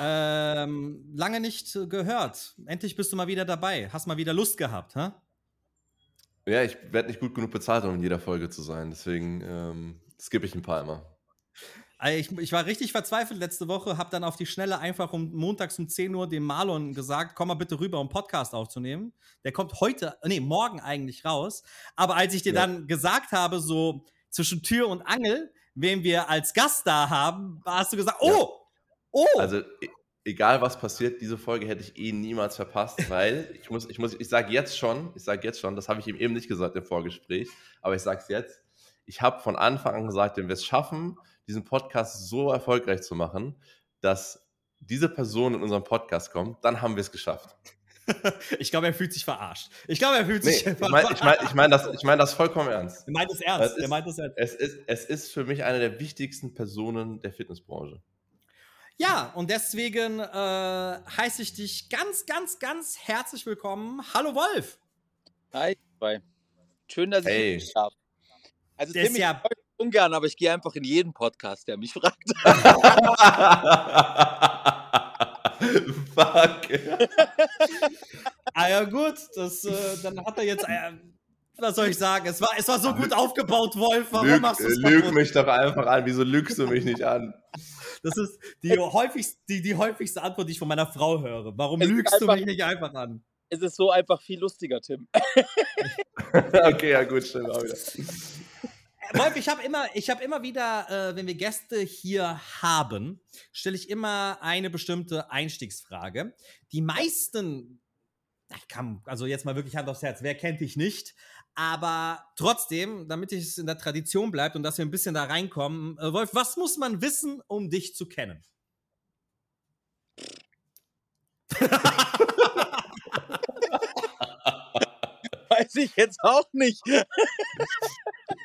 Ähm, lange nicht gehört. Endlich bist du mal wieder dabei. Hast mal wieder Lust gehabt, hä? Ja, ich werde nicht gut genug bezahlt, um in jeder Folge zu sein. Deswegen ähm, skippe ich ein paar immer. Ich, ich, war richtig verzweifelt letzte Woche, habe dann auf die Schnelle einfach um montags um 10 Uhr dem Marlon gesagt, komm mal bitte rüber, um Podcast aufzunehmen. Der kommt heute, nee, morgen eigentlich raus. Aber als ich dir ja. dann gesagt habe, so zwischen Tür und Angel, wen wir als Gast da haben, hast du gesagt, oh, ja. Oh! Also, e, egal was passiert, diese Folge hätte ich eh niemals verpasst, weil ich muss, ich muss, ich sage jetzt schon, ich sage jetzt schon, das habe ich ihm eben nicht gesagt im Vorgespräch, aber ich sage es jetzt. Ich habe von Anfang an gesagt, wenn wir es schaffen, diesen Podcast so erfolgreich zu machen, dass diese Person in unseren Podcast kommt, dann haben wir es geschafft. ich glaube, er fühlt sich verarscht. Ich glaube, er fühlt sich nee, Ich meine ich mein, ich mein das, ich mein das vollkommen ernst. Er meint es ernst. Ist, meint es ernst. Es ist, es ist für mich eine der wichtigsten Personen der Fitnessbranche. Ja, und deswegen äh, heiße ich dich ganz, ganz, ganz herzlich willkommen. Hallo Wolf. Hi, bye. Schön, dass hey. ich habe. Also, das ja ich ungern, aber ich gehe einfach in jeden Podcast, der mich fragt. Fuck. ah ja, gut, das, äh, dann hat er jetzt. Äh, was soll ich sagen? Es war, es war so gut aufgebaut, Wolf. Warum lüg, machst du es Lüg mich doch einfach an. Wieso lügst du mich nicht an? Das ist die häufigste, die, die häufigste Antwort, die ich von meiner Frau höre. Warum es lügst einfach, du mich nicht einfach an? Es ist so einfach viel lustiger, Tim. okay, ja gut, stimmt auch wieder. Wolf, ich habe immer, ich habe immer wieder, äh, wenn wir Gäste hier haben, stelle ich immer eine bestimmte Einstiegsfrage. Die meisten, ich kann, also jetzt mal wirklich Hand aufs Herz, wer kennt dich nicht? Aber trotzdem, damit es in der Tradition bleibt und dass wir ein bisschen da reinkommen, äh, Wolf, was muss man wissen, um dich zu kennen? Weiß ich jetzt auch nicht.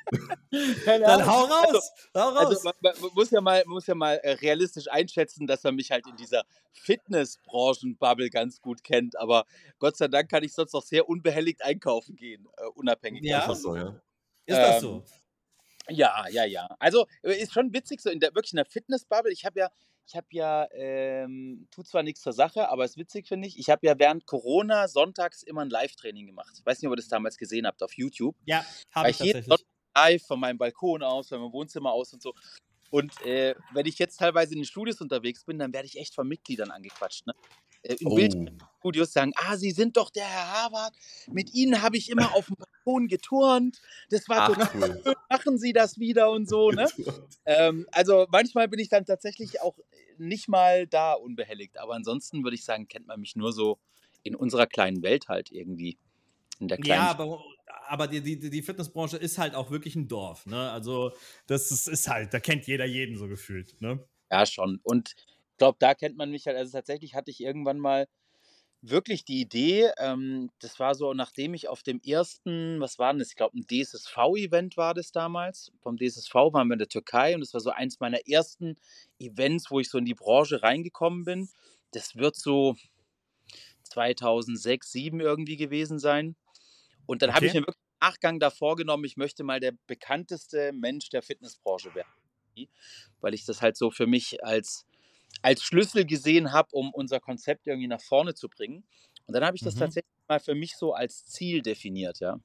Dann hau raus, also, hau raus. Also, man, man, muss ja mal, muss ja mal äh, realistisch einschätzen, dass er mich halt in dieser Fitnessbranchen-Bubble ganz gut kennt. Aber Gott sei Dank kann ich sonst noch sehr unbehelligt einkaufen gehen, äh, unabhängig ja. davon. So, ja. Ist das so? Ähm, ja, ja, ja. Also äh, ist schon witzig, so in der wirklich in der Fitnessbubble. Ich habe ja, ich habe ja, ähm, tut zwar nichts zur Sache, aber ist witzig, finde ich. Ich habe ja während Corona sonntags immer ein Live-Training gemacht. Ich weiß nicht, ob ihr das damals gesehen habt auf YouTube. Ja, habe ich tatsächlich live von meinem Balkon aus, von meinem Wohnzimmer aus und so. Und äh, wenn ich jetzt teilweise in den Studios unterwegs bin, dann werde ich echt von Mitgliedern angequatscht. Ne? Äh, in oh. Bildstudios sagen, ah, Sie sind doch der Herr Harvard. Mit Ihnen habe ich immer auf dem Balkon geturnt. Das war Ach, cool. Cool. Machen Sie das wieder und so. Ne? ähm, also manchmal bin ich dann tatsächlich auch nicht mal da unbehelligt. Aber ansonsten würde ich sagen, kennt man mich nur so in unserer kleinen Welt halt irgendwie. In der kleinen ja, aber aber die, die, die Fitnessbranche ist halt auch wirklich ein Dorf. Ne? Also, das ist, ist halt, da kennt jeder jeden so gefühlt. Ne? Ja, schon. Und ich glaube, da kennt man mich halt. Also, tatsächlich hatte ich irgendwann mal wirklich die Idee, ähm, das war so, nachdem ich auf dem ersten, was war denn das? Ich glaube, ein DSSV-Event war das damals. Vom DSSV waren wir in der Türkei und das war so eins meiner ersten Events, wo ich so in die Branche reingekommen bin. Das wird so 2006, 2007 irgendwie gewesen sein. Und dann okay. habe ich mir wirklich im Nachgang da vorgenommen, ich möchte mal der bekannteste Mensch der Fitnessbranche werden. Weil ich das halt so für mich als, als Schlüssel gesehen habe, um unser Konzept irgendwie nach vorne zu bringen. Und dann habe ich das mhm. tatsächlich mal für mich so als Ziel definiert, ja.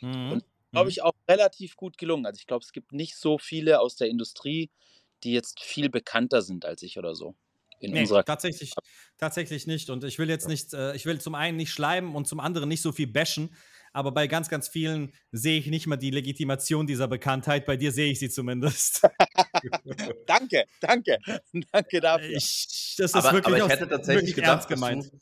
Mhm. Und glaube mhm. ich auch relativ gut gelungen. Also ich glaube, es gibt nicht so viele aus der Industrie, die jetzt viel bekannter sind als ich oder so. In nee, unserer tatsächlich, tatsächlich nicht. Und ich will jetzt nicht, äh, ich will zum einen nicht schleimen und zum anderen nicht so viel bashen, aber bei ganz, ganz vielen sehe ich nicht mal die Legitimation dieser Bekanntheit. Bei dir sehe ich sie zumindest. danke, danke, danke dafür. Ich, das ist aber, wirklich, aber ich hätte tatsächlich gedacht, ernst gemeint. Du,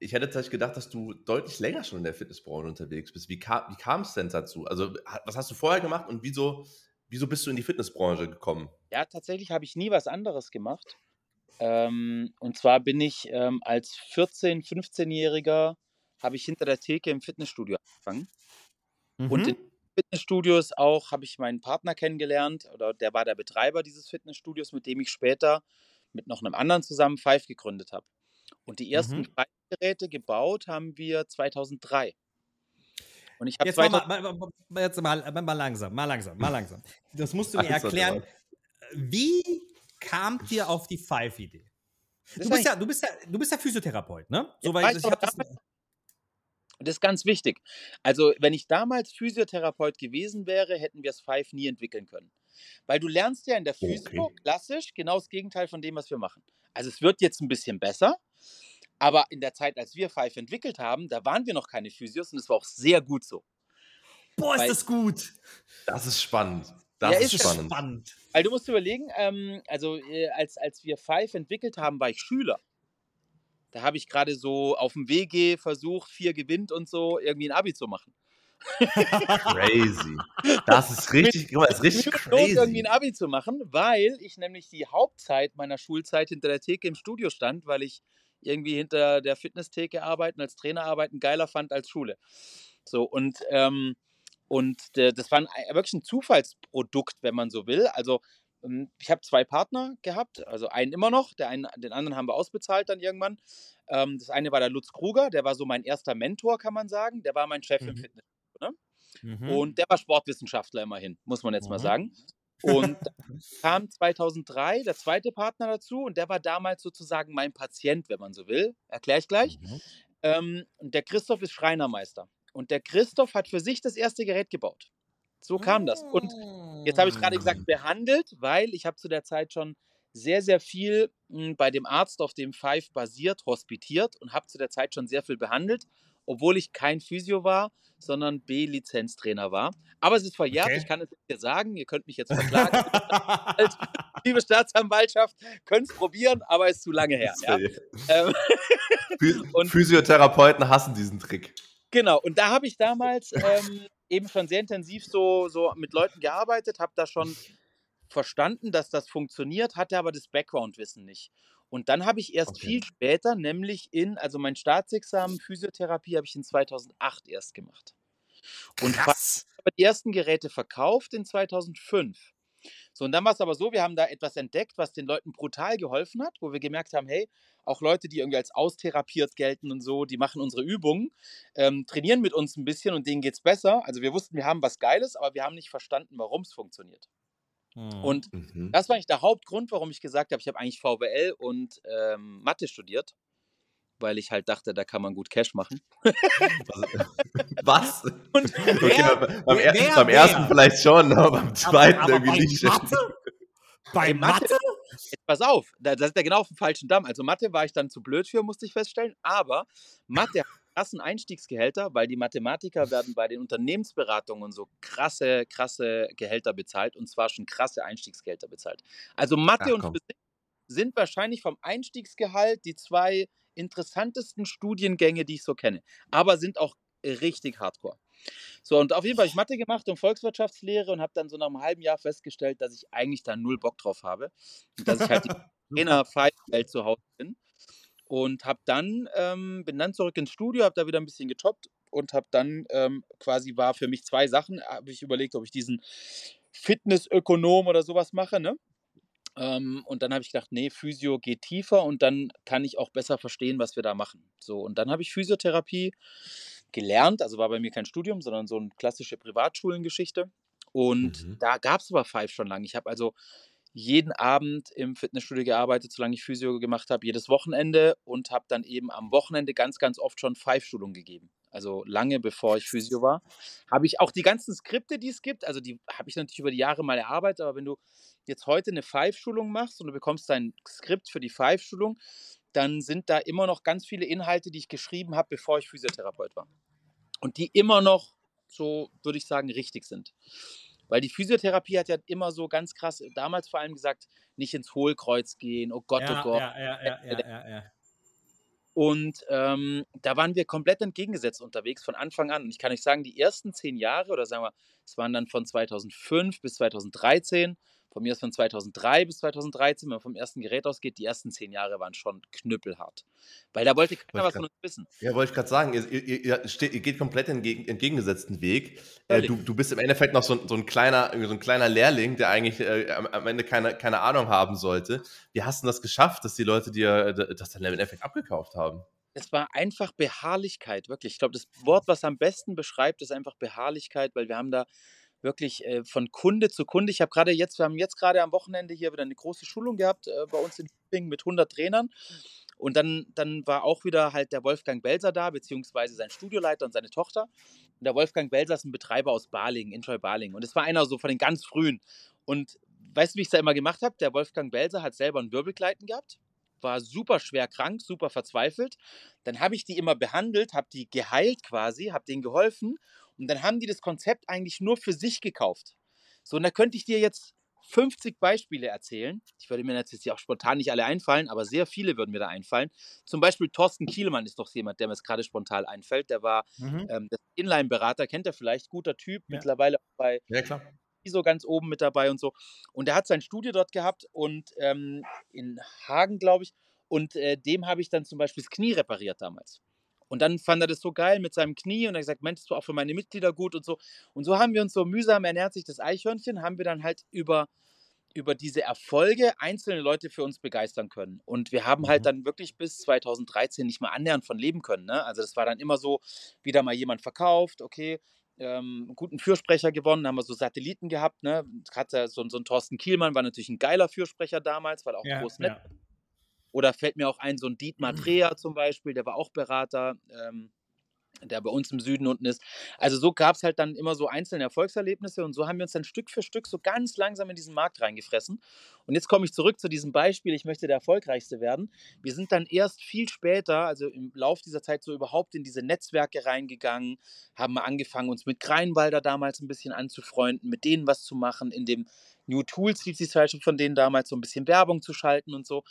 ich hätte tatsächlich gedacht, dass du deutlich länger schon in der Fitnessbranche unterwegs bist. Wie kam, wie kam es denn dazu? Also, was hast du vorher gemacht und wieso, wieso bist du in die Fitnessbranche gekommen? Ja, tatsächlich habe ich nie was anderes gemacht. Ähm, und zwar bin ich ähm, als 14-, 15-Jähriger habe ich hinter der Theke im Fitnessstudio angefangen. Und in Mhm. Fitnessstudios auch habe ich meinen Partner kennengelernt oder der war der Betreiber dieses Fitnessstudios, mit dem ich später mit noch einem anderen zusammen Five gegründet habe. Und die ersten Mhm. Five-Geräte gebaut haben wir 2003. Und ich habe Jetzt mal, 2000 mal, mal, mal, jetzt mal, mal, langsam, mal langsam, mal langsam. Das musst du mir Alles erklären. Wie kam dir auf die Five-Idee? Du bist ja, du bist ja, du bist ja Physiotherapeut, ne? Soweit weiß ich aber hab das. Das ist ganz wichtig. Also, wenn ich damals Physiotherapeut gewesen wäre, hätten wir das Five nie entwickeln können. Weil du lernst ja in der Physio Okay. klassisch genau das Gegenteil von dem, was wir machen. Also es wird jetzt ein bisschen besser, aber in der Zeit, als wir Five entwickelt haben, da waren wir noch keine Physios und es war auch sehr gut so. Boah, ist Weil- das gut. Das ist spannend. Das Ja, ist, ist spannend. spannend. Weil du musst überlegen, ähm, also äh, als, als wir Five entwickelt haben, war ich Schüler. Da habe ich gerade so auf dem WG versucht, vier gewinnt und so, irgendwie ein Abi zu machen. Crazy. Das ist richtig, mal, das ist richtig Not, irgendwie crazy. ein Abi zu machen, weil ich nämlich die Hauptzeit meiner Schulzeit hinter der Theke im Studio stand, weil ich irgendwie hinter der Fitnesstheke arbeiten, als Trainer arbeiten geiler fand als Schule. So, und, ähm, und äh, das war ein, wirklich ein Zufallsprodukt, wenn man so will. Also, ich habe zwei Partner gehabt, also einen immer noch, der einen, den anderen haben wir ausbezahlt dann irgendwann. Ähm, das eine war der Lutz Kruger, der war so mein erster Mentor, kann man sagen. Der war mein Chef im Mhm. Fitness. Mhm. Und der war Sportwissenschaftler immerhin, muss man jetzt mal Mhm. sagen. Und dann kam 2003 der zweite Partner dazu und der war damals sozusagen mein Patient, wenn man so will. Erkläre ich gleich. Mhm. Ähm, und der Christoph ist Schreinermeister. Und der Christoph hat für sich das erste Gerät gebaut. So kam das. Und jetzt habe ich gerade gesagt, behandelt, weil ich habe zu der Zeit schon sehr, sehr viel mh, bei dem Arzt, auf dem Five basiert, hospitiert und habe zu der Zeit schon sehr viel behandelt, obwohl ich kein Physio war, sondern B-Lizenztrainer war. Aber es ist verjährt, Okay. ich kann es jetzt hier sagen, ihr könnt mich jetzt verklagen. Liebe Staatsanwaltschaft, könnt es probieren, aber ist zu lange her. Ja? Ähm, Physiotherapeuten hassen diesen Trick. Genau, und da habe ich damals ähm, eben schon sehr intensiv so, so mit Leuten gearbeitet, habe da schon verstanden, dass das funktioniert, hatte aber das Background-Wissen nicht. Und dann habe ich erst Okay. viel später, nämlich in, also mein Staatsexamen Physiotherapie habe ich in 2008 erst gemacht. Und habe die ersten Geräte verkauft in 2005. So, und dann war es aber so, wir haben da etwas entdeckt, was den Leuten brutal geholfen hat, wo wir gemerkt haben, hey, auch Leute, die irgendwie als austherapiert gelten und so, die machen unsere Übungen, ähm, trainieren mit uns ein bisschen und denen geht es besser. Also wir wussten, wir haben was Geiles, aber wir haben nicht verstanden, warum es funktioniert. Mhm. Und das war eigentlich der Hauptgrund, warum ich gesagt habe, ich habe eigentlich VWL und ähm, Mathe studiert, weil ich halt dachte, da kann man gut Cash machen. Was? Und Okay, Wer- beim, beim, wer- er, wer- beim wer? ersten vielleicht schon, aber beim zweiten aber irgendwie bei nicht. Mathe? Bei Mathe-? Jetzt pass auf, da, da ist er genau auf dem falschen Damm. Also Mathe war ich dann zu blöd für, musste ich feststellen. Aber Mathe hat krassen Einstiegsgehälter, weil die Mathematiker werden bei den Unternehmensberatungen und so krasse, krasse Gehälter bezahlt. Und zwar schon krasse Einstiegsgehälter bezahlt. Also Mathe Ach, und. Physik sind wahrscheinlich vom Einstiegsgehalt die zwei interessantesten Studiengänge, die ich so kenne. Aber sind auch richtig hardcore. So, und auf jeden Fall habe ich Mathe gemacht und Volkswirtschaftslehre und habe dann so nach einem halben Jahr festgestellt, dass ich eigentlich da null Bock drauf habe. Und dass ich halt die Trainer Welt zu Hause bin. Und habe dann, ähm, bin dann zurück ins Studio, habe da wieder ein bisschen getoppt und habe dann ähm, quasi war für mich zwei Sachen, habe ich überlegt, ob ich diesen Fitnessökonom oder sowas mache, ne? Ähm, und dann habe ich gedacht, nee, Physio geht tiefer und dann kann ich auch besser verstehen, was wir da machen. So, und dann habe ich Physiotherapie gelernt, also war bei mir kein Studium, sondern so eine klassische Privatschulengeschichte. Und Mhm. da gab es aber Five schon lange. Ich habe also jeden Abend im Fitnessstudio gearbeitet, solange ich Physio gemacht habe, jedes Wochenende und habe dann eben am Wochenende ganz, ganz oft schon Five-Schulungen gegeben. Also lange bevor ich Physio war, habe ich auch die ganzen Skripte, die es gibt, also die habe ich natürlich über die Jahre mal erarbeitet, aber wenn du jetzt heute eine Five-Schulung machst und du bekommst dein Skript für die Five-Schulung, dann sind da immer noch ganz viele Inhalte, die ich geschrieben habe, bevor ich Physiotherapeut war. Und die immer noch so, würde ich sagen, richtig sind. Weil die Physiotherapie hat ja immer so ganz krass, damals vor allem gesagt, nicht ins Hohlkreuz gehen, oh Gott, ja, oh Gott. Ja, ja, ja, ja, ja, ja. Und ähm, da waren wir komplett entgegengesetzt unterwegs von Anfang an. Und ich kann euch sagen, die ersten zehn Jahre, oder sagen wir, es waren dann von 2005 bis 2013, von mir aus von 2003 bis 2013, wenn man vom ersten Gerät ausgeht, die ersten zehn Jahre waren schon knüppelhart. Weil da wollte keiner was von uns wissen. Ja, wollte ich gerade sagen, ihr, ihr, ihr, steht, ihr, geht komplett entgegen, entgegengesetzten Weg. Äh, du, du bist im Endeffekt noch so, so, ein, kleiner, so ein kleiner Lehrling, der eigentlich äh, am Ende keine, keine Ahnung haben sollte. Wie hast du das geschafft, dass die Leute dir das dann im Endeffekt abgekauft haben? Es war einfach Beharrlichkeit, wirklich. Ich glaube, das Wort, was am besten beschreibt, ist einfach Beharrlichkeit, weil wir haben da wirklich äh, von Kunde zu Kunde. Ich habe gerade jetzt, wir haben jetzt gerade am Wochenende hier wieder eine große Schulung gehabt äh, bei uns in Tübingen mit 100 Trainern. Und dann, dann war auch wieder halt der Wolfgang Belser da, beziehungsweise sein Studioleiter und seine Tochter. Und der Wolfgang Belser ist ein Betreiber aus Balingen, Introy Balingen. Und es war einer so von den ganz frühen. Und weißt du, wie ich es da immer gemacht habe? Der Wolfgang Belser hat selber ein Wirbelgleiten gehabt, war super schwer krank, super verzweifelt. Dann habe ich die immer behandelt, habe die geheilt quasi, habe denen geholfen und dann haben die das Konzept eigentlich nur für sich gekauft. So, und da könnte ich dir jetzt 50 Beispiele erzählen. Ich würde mir jetzt auch spontan nicht alle einfallen, aber sehr viele würden mir da einfallen. Zum Beispiel Thorsten Kielmann ist doch jemand, der mir jetzt gerade spontan einfällt. Der war mhm. ähm, Inline-Berater, kennt er vielleicht, guter Typ, ja. mittlerweile auch bei ja, klar. ISO ganz oben mit dabei und so. Und der hat sein Studio dort gehabt und ähm, in Hagen, glaube ich. Und äh, dem habe ich dann zum Beispiel das Knie repariert damals. Und dann fand er das so geil mit seinem Knie und er hat gesagt, Mensch, das war auch für meine Mitglieder gut und so. Und so haben wir uns so mühsam ernährt sich das Eichhörnchen, haben wir dann halt über, über diese Erfolge einzelne Leute für uns begeistern können. Und wir haben halt mhm. dann wirklich bis 2013 nicht mal annähernd von leben können. Ne? Also das war dann immer so, wieder mal jemand verkauft, okay, ähm, guten Fürsprecher gewonnen, haben wir so Satelliten gehabt, ne? Hatte so, so ein Thorsten Kielmann, war natürlich ein geiler Fürsprecher damals, weil auch ja, groß nett. Ja. Oder fällt mir auch ein, so ein Dietmar Dreher zum Beispiel, der war auch Berater, ähm, der bei uns im Süden unten ist. Also so gab es halt dann immer so einzelne Erfolgserlebnisse und so haben wir uns dann Stück für Stück so ganz langsam in diesen Markt reingefressen. Und jetzt komme ich zurück zu diesem Beispiel, ich möchte der Erfolgreichste werden. Wir sind dann erst viel später, also im Laufe dieser Zeit so überhaupt in diese Netzwerke reingegangen, haben angefangen, uns mit Kreinwalder damals ein bisschen anzufreunden, mit denen was zu machen, in dem New Tools hieß die Zeitschrift von denen damals, so ein bisschen Werbung zu schalten und so.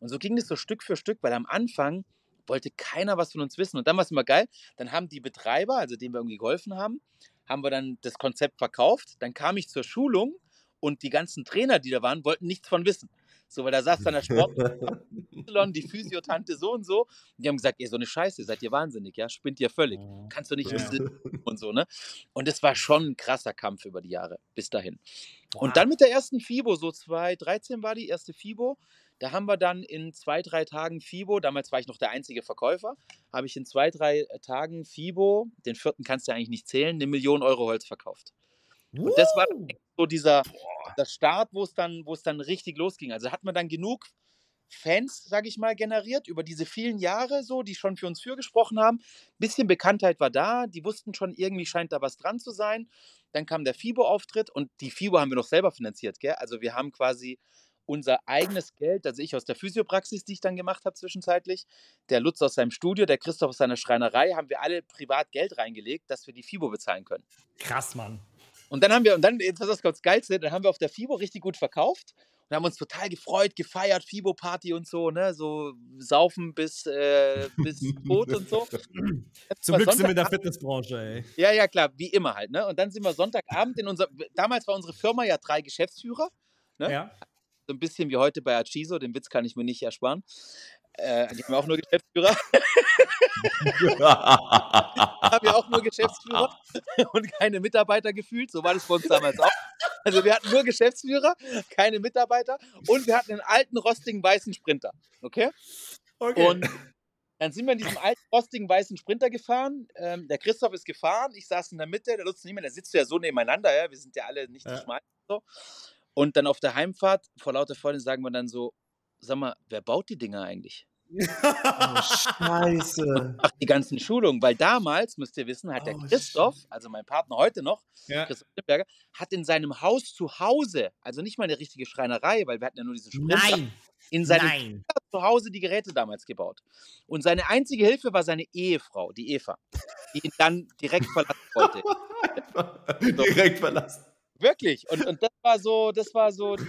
Und so ging es so Stück für Stück, weil am Anfang wollte keiner was von uns wissen. Und dann war es immer geil, dann haben die Betreiber, also denen wir irgendwie geholfen haben, haben wir dann das Konzept verkauft. Dann kam ich zur Schulung und die ganzen Trainer, die da waren, wollten nichts von wissen. So, weil da saß dann der Sport, die Physiotante so und so. Und die haben gesagt, ihr so eine Scheiße, seid ihr wahnsinnig, ja? Spinnt ihr völlig. Kannst du nicht ja. und so, ne? Und es war schon ein krasser Kampf über die Jahre, bis dahin. Und dann mit der ersten FIBO, so 2013 war die erste FIBO, da haben wir dann in zwei, drei Tagen FIBO, damals war ich noch der einzige Verkäufer, habe ich in zwei, drei Tagen FIBO, den vierten kannst du eigentlich nicht zählen, eine Million Euro Holz verkauft. Und das war so dieser das Start, wo es dann, wo es dann richtig losging. Also hat man dann genug Fans, sage ich mal, generiert über diese vielen Jahre, so, die schon für uns für gesprochen haben. Bisschen Bekanntheit war da, die wussten schon, irgendwie scheint da was dran zu sein. Dann kam der FIBO-Auftritt und die FIBO haben wir noch selber finanziert, gell? Also wir haben quasi unser eigenes Geld, also ich aus der Physiopraxis, die ich dann gemacht habe zwischenzeitlich, der Lutz aus seinem Studio, der Christoph aus seiner Schreinerei, haben wir alle privat Geld reingelegt, dass wir die FIBO bezahlen können. Krass, Mann. Und dann haben wir, und dann, jetzt ist das ganz Geilste, dann haben wir auf der FIBO richtig gut verkauft und haben uns total gefreut, gefeiert, FIBO-Party und so, ne, so saufen bis, äh, bis tot und so. Zum Glück sind wir in der Fitnessbranche, ey. Ja, ja, klar, wie immer halt, ne. Und dann sind wir Sonntagabend in unser, damals war unsere Firma ja drei Geschäftsführer, ne. Ja. So ein bisschen wie heute bei Achiso, den Witz kann ich mir nicht ersparen. Äh, die haben auch nur Geschäftsführer. haben ja auch nur Geschäftsführer und keine Mitarbeiter gefühlt. So war das bei uns damals auch. Also wir hatten nur Geschäftsführer, keine Mitarbeiter und wir hatten einen alten, rostigen, weißen Sprinter. Okay? okay. Und dann sind wir in diesem alten, rostigen, weißen Sprinter gefahren. Ähm, der Christoph ist gefahren, ich saß in der Mitte, der Lutz nicht mehr, der sitzt ja so nebeneinander, ja? wir sind ja alle nicht ja. zu schmal. So. Und dann auf der Heimfahrt, vor lauter Freude, sagen wir dann so, sag mal, wer baut die Dinger eigentlich? oh, Scheiße. Ach, die ganzen Schulungen, weil damals, müsst ihr wissen, hat der oh, Christoph, also mein Partner heute noch, ja. Christoph Limberger, hat in seinem Haus zu Hause, also nicht mal eine richtige Schreinerei, weil wir hatten ja nur diesen Sprinter, Nein. in seinem zu Hause die Geräte damals gebaut. Und seine einzige Hilfe war seine Ehefrau, die Eva, die ihn dann direkt verlassen wollte. direkt verlassen. Wirklich. Und, und das war so, das war so die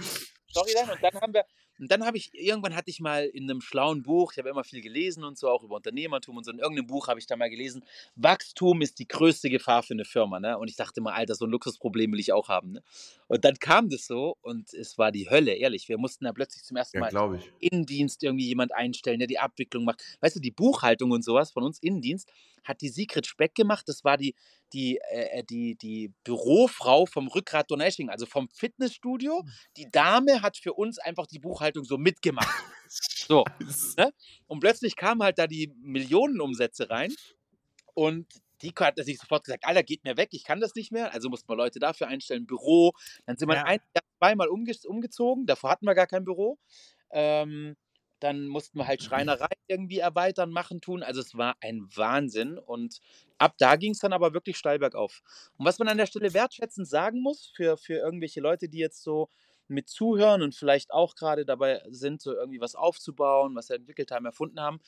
Storyline. Und dann haben wir, Und dann habe ich, irgendwann hatte ich mal in einem schlauen Buch, ich habe immer viel gelesen und so, auch über Unternehmertum und so, in irgendeinem Buch habe ich da mal gelesen, Wachstum ist die größte Gefahr für eine Firma. Ne? Und ich dachte mal, Alter, so ein Luxusproblem will ich auch haben. Ne? Und dann kam das so und es war die Hölle, ehrlich. Wir mussten da plötzlich zum ersten Ja, Mal. Innendienst irgendwie jemand einstellen, der die Abwicklung macht. Weißt du, die Buchhaltung und sowas von uns Innendienst hat die Sigrid Speck gemacht. Das war die, die, äh, die, die Bürofrau vom Rückgrat Donation, also vom Fitnessstudio. Die Dame hat für uns einfach die Buchhaltung so mitgemacht. So. Ne? Und plötzlich kamen halt da die Millionenumsätze rein und die hat sich sofort gesagt, Alter, geht mir weg, ich kann das nicht mehr. Also mussten wir Leute dafür einstellen, Büro. Dann sind wir Ja. ein, zweimal umge umgezogen, davor hatten wir gar kein Büro. Ähm, dann mussten wir halt Schreinerei irgendwie erweitern, machen, tun. Also es war ein Wahnsinn. Und ab da ging es dann aber wirklich steil bergauf. Und was man an der Stelle wertschätzend sagen muss, für, für irgendwelche Leute, die jetzt so mit zuhören und vielleicht auch gerade dabei sind, so irgendwie was aufzubauen, was sie entwickelt haben, erfunden haben,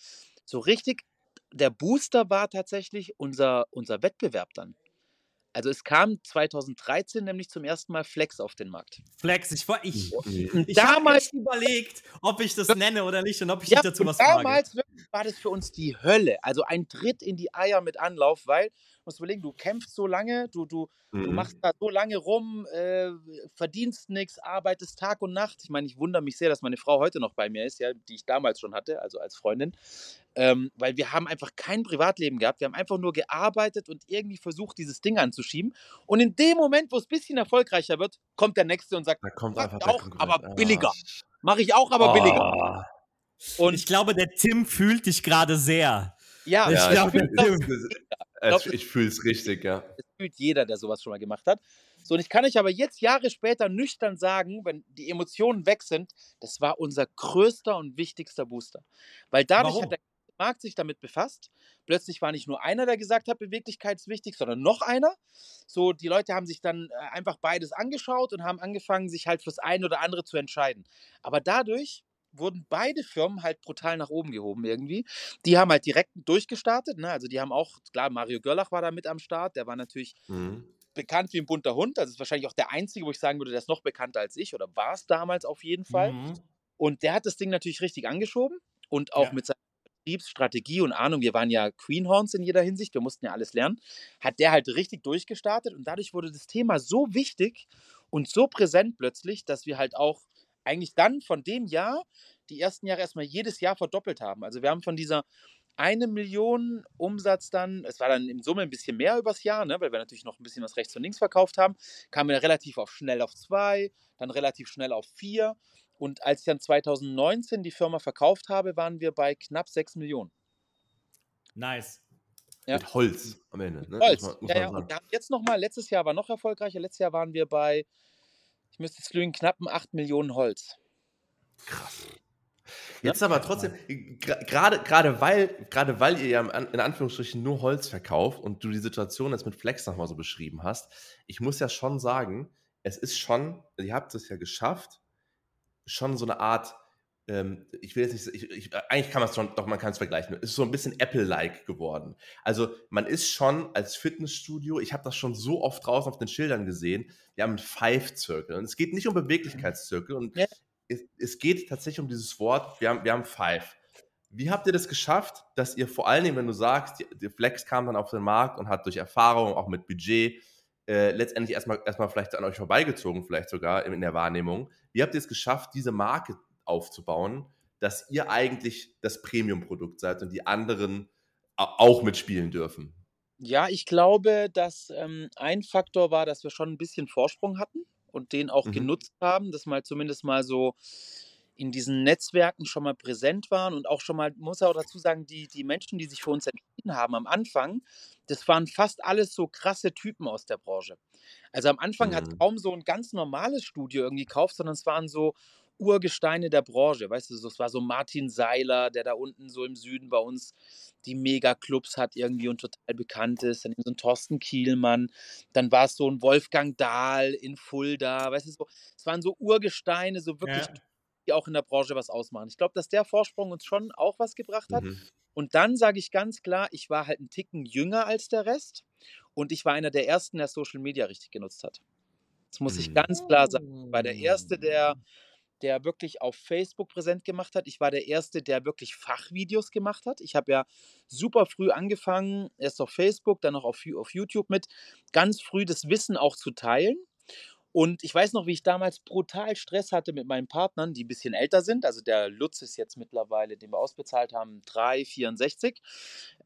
so richtig, der Booster war tatsächlich unser, unser Wettbewerb dann. Also es kam 2013 nämlich zum ersten Mal Flex auf den Markt. Flex, ich, war- ich, ich habe damals, überlegt, ob ich das nenne oder nicht und ob ich ja, dazu was damals wirklich war das für uns die Hölle. Also ein Tritt in die Eier mit Anlauf, weil, musst überlegen, du kämpfst so lange, du, du, du Mhm. machst da so lange rum, äh, verdienst nichts, arbeitest Tag und Nacht. Ich meine, ich wundere mich sehr, dass meine Frau heute noch bei mir ist, ja, die ich damals schon hatte, also als Freundin. Ähm, weil wir haben einfach kein Privatleben gehabt. Wir haben einfach nur gearbeitet und irgendwie versucht, dieses Ding anzuschieben. Und in dem Moment, wo es ein bisschen erfolgreicher wird, kommt der Nächste und sagt, Da kommt Mach einfach auch, Konkurrent. aber billiger. Ah. mache ich auch, aber billiger. Ah. Und ich glaube, der Tim fühlt dich gerade sehr. ja, Ich Ja, glaub, ich, der Tim- es- ich fühle es richtig, ja. das fühlt jeder, der sowas schon mal gemacht hat. So, und ich kann euch aber jetzt Jahre später nüchtern sagen, wenn die Emotionen weg sind, das war unser größter und wichtigster Booster. Weil dadurch Warum? hat der Markt sich damit befasst. Plötzlich war nicht nur einer, der gesagt hat, Beweglichkeit ist wichtig, sondern noch einer. So, die Leute haben sich dann äh, einfach beides angeschaut und haben angefangen, sich halt fürs eine oder andere zu entscheiden. Aber dadurch wurden beide Firmen halt brutal nach oben gehoben irgendwie. Die haben halt direkt durchgestartet, ne? Also die haben auch, klar, Mario Görlach war da mit am Start, der war natürlich Mhm. bekannt wie ein bunter Hund. Das ist wahrscheinlich auch der einzige, wo ich sagen würde, der ist noch bekannter als ich oder war es damals auf jeden Fall. Mhm. Und der hat das Ding natürlich richtig angeschoben und auch Ja. mit seiner Betriebsstrategie und Ahnung, wir waren ja Queenhorns in jeder Hinsicht, wir mussten ja alles lernen, hat der halt richtig durchgestartet und dadurch wurde das Thema so wichtig und so präsent plötzlich, dass wir halt auch eigentlich dann von dem Jahr die ersten Jahre erstmal jedes Jahr verdoppelt haben. Also wir haben von dieser eine Million Umsatz dann, es war dann im Summe ein bisschen mehr übers Jahr, ne, weil wir natürlich noch ein bisschen was rechts und links verkauft haben, kamen wir relativ auf schnell auf zwei, dann relativ schnell auf vier. Und als ich dann 2019 die Firma verkauft habe, waren wir bei knapp 6 Millionen. Nice. Ja. Mit Holz am Ende. Ne? Holz. Muss man, muss ja, ja. Und jetzt nochmal, letztes Jahr war noch erfolgreicher. Letztes Jahr waren wir bei, ich müsste jetzt lügen, knappen 8 Millionen Holz. Krass. Jetzt aber trotzdem, gerade gerade weil, gerade weil ihr ja in Anführungsstrichen nur Holz verkauft und du die Situation jetzt mit Flex nochmal so beschrieben hast, ich muss ja schon sagen, es ist schon, ihr habt es ja geschafft, schon so eine Art, ähm, ich will jetzt nicht, ich, ich, eigentlich kann man es schon, doch man kann es vergleichen, es ist so ein bisschen Apple-like geworden. Also man ist schon als Fitnessstudio, ich habe das schon so oft draußen auf den Schildern gesehen, wir haben einen Five-Zirkel und es geht nicht um Beweglichkeitszirkel und Ja. es, es geht tatsächlich um dieses Wort, wir haben, wir haben Five. Wie habt ihr das geschafft, dass ihr vor allen Dingen, wenn du sagst, die, die Flex kam dann auf den Markt und hat durch Erfahrung, auch mit Budget, äh, letztendlich erstmal, erstmal vielleicht an euch vorbeigezogen, vielleicht sogar in, in der Wahrnehmung. Wie habt ihr es geschafft, diese Marke aufzubauen, dass ihr eigentlich das Premium-Produkt seid und die anderen au- auch mitspielen dürfen? Ja, ich glaube, dass ähm, ein Faktor war, dass wir schon ein bisschen Vorsprung hatten und den auch Mhm. genutzt haben, dass mal zumindest mal so in diesen Netzwerken schon mal präsent waren und auch schon mal, muss auch dazu sagen, die, die Menschen, die sich für uns entschieden haben am Anfang, das waren fast alles so krasse Typen aus der Branche. Also am Anfang hat Mhm. kaum so ein ganz normales Studio irgendwie gekauft, sondern es waren so Urgesteine der Branche, weißt du, es war so Martin Seiler, der da unten so im Süden bei uns die Megaclubs hat irgendwie und total bekannt ist, dann so ein Thorsten Kielmann, dann war es so ein Wolfgang Dahl in Fulda, weißt du, so, es waren so Urgesteine, so wirklich, Ja. die auch in der Branche was ausmachen. Ich glaube, dass der Vorsprung uns schon auch was gebracht hat. Mhm. Und dann sage ich ganz klar, ich war halt einen Ticken jünger als der Rest und ich war einer der ersten, der Social Media richtig genutzt hat. Das muss ich ganz klar sagen. Ich war der Erste, der der wirklich auf Facebook präsent gemacht hat. Ich war der Erste, der wirklich Fachvideos gemacht hat. Ich habe ja super früh angefangen, erst auf Facebook, dann noch auf, auf YouTube mit, ganz früh das Wissen auch zu teilen. Und ich weiß noch, wie ich damals brutal Stress hatte mit meinen Partnern, die ein bisschen älter sind. Also der Lutz ist jetzt mittlerweile, den wir ausbezahlt haben, 3,64.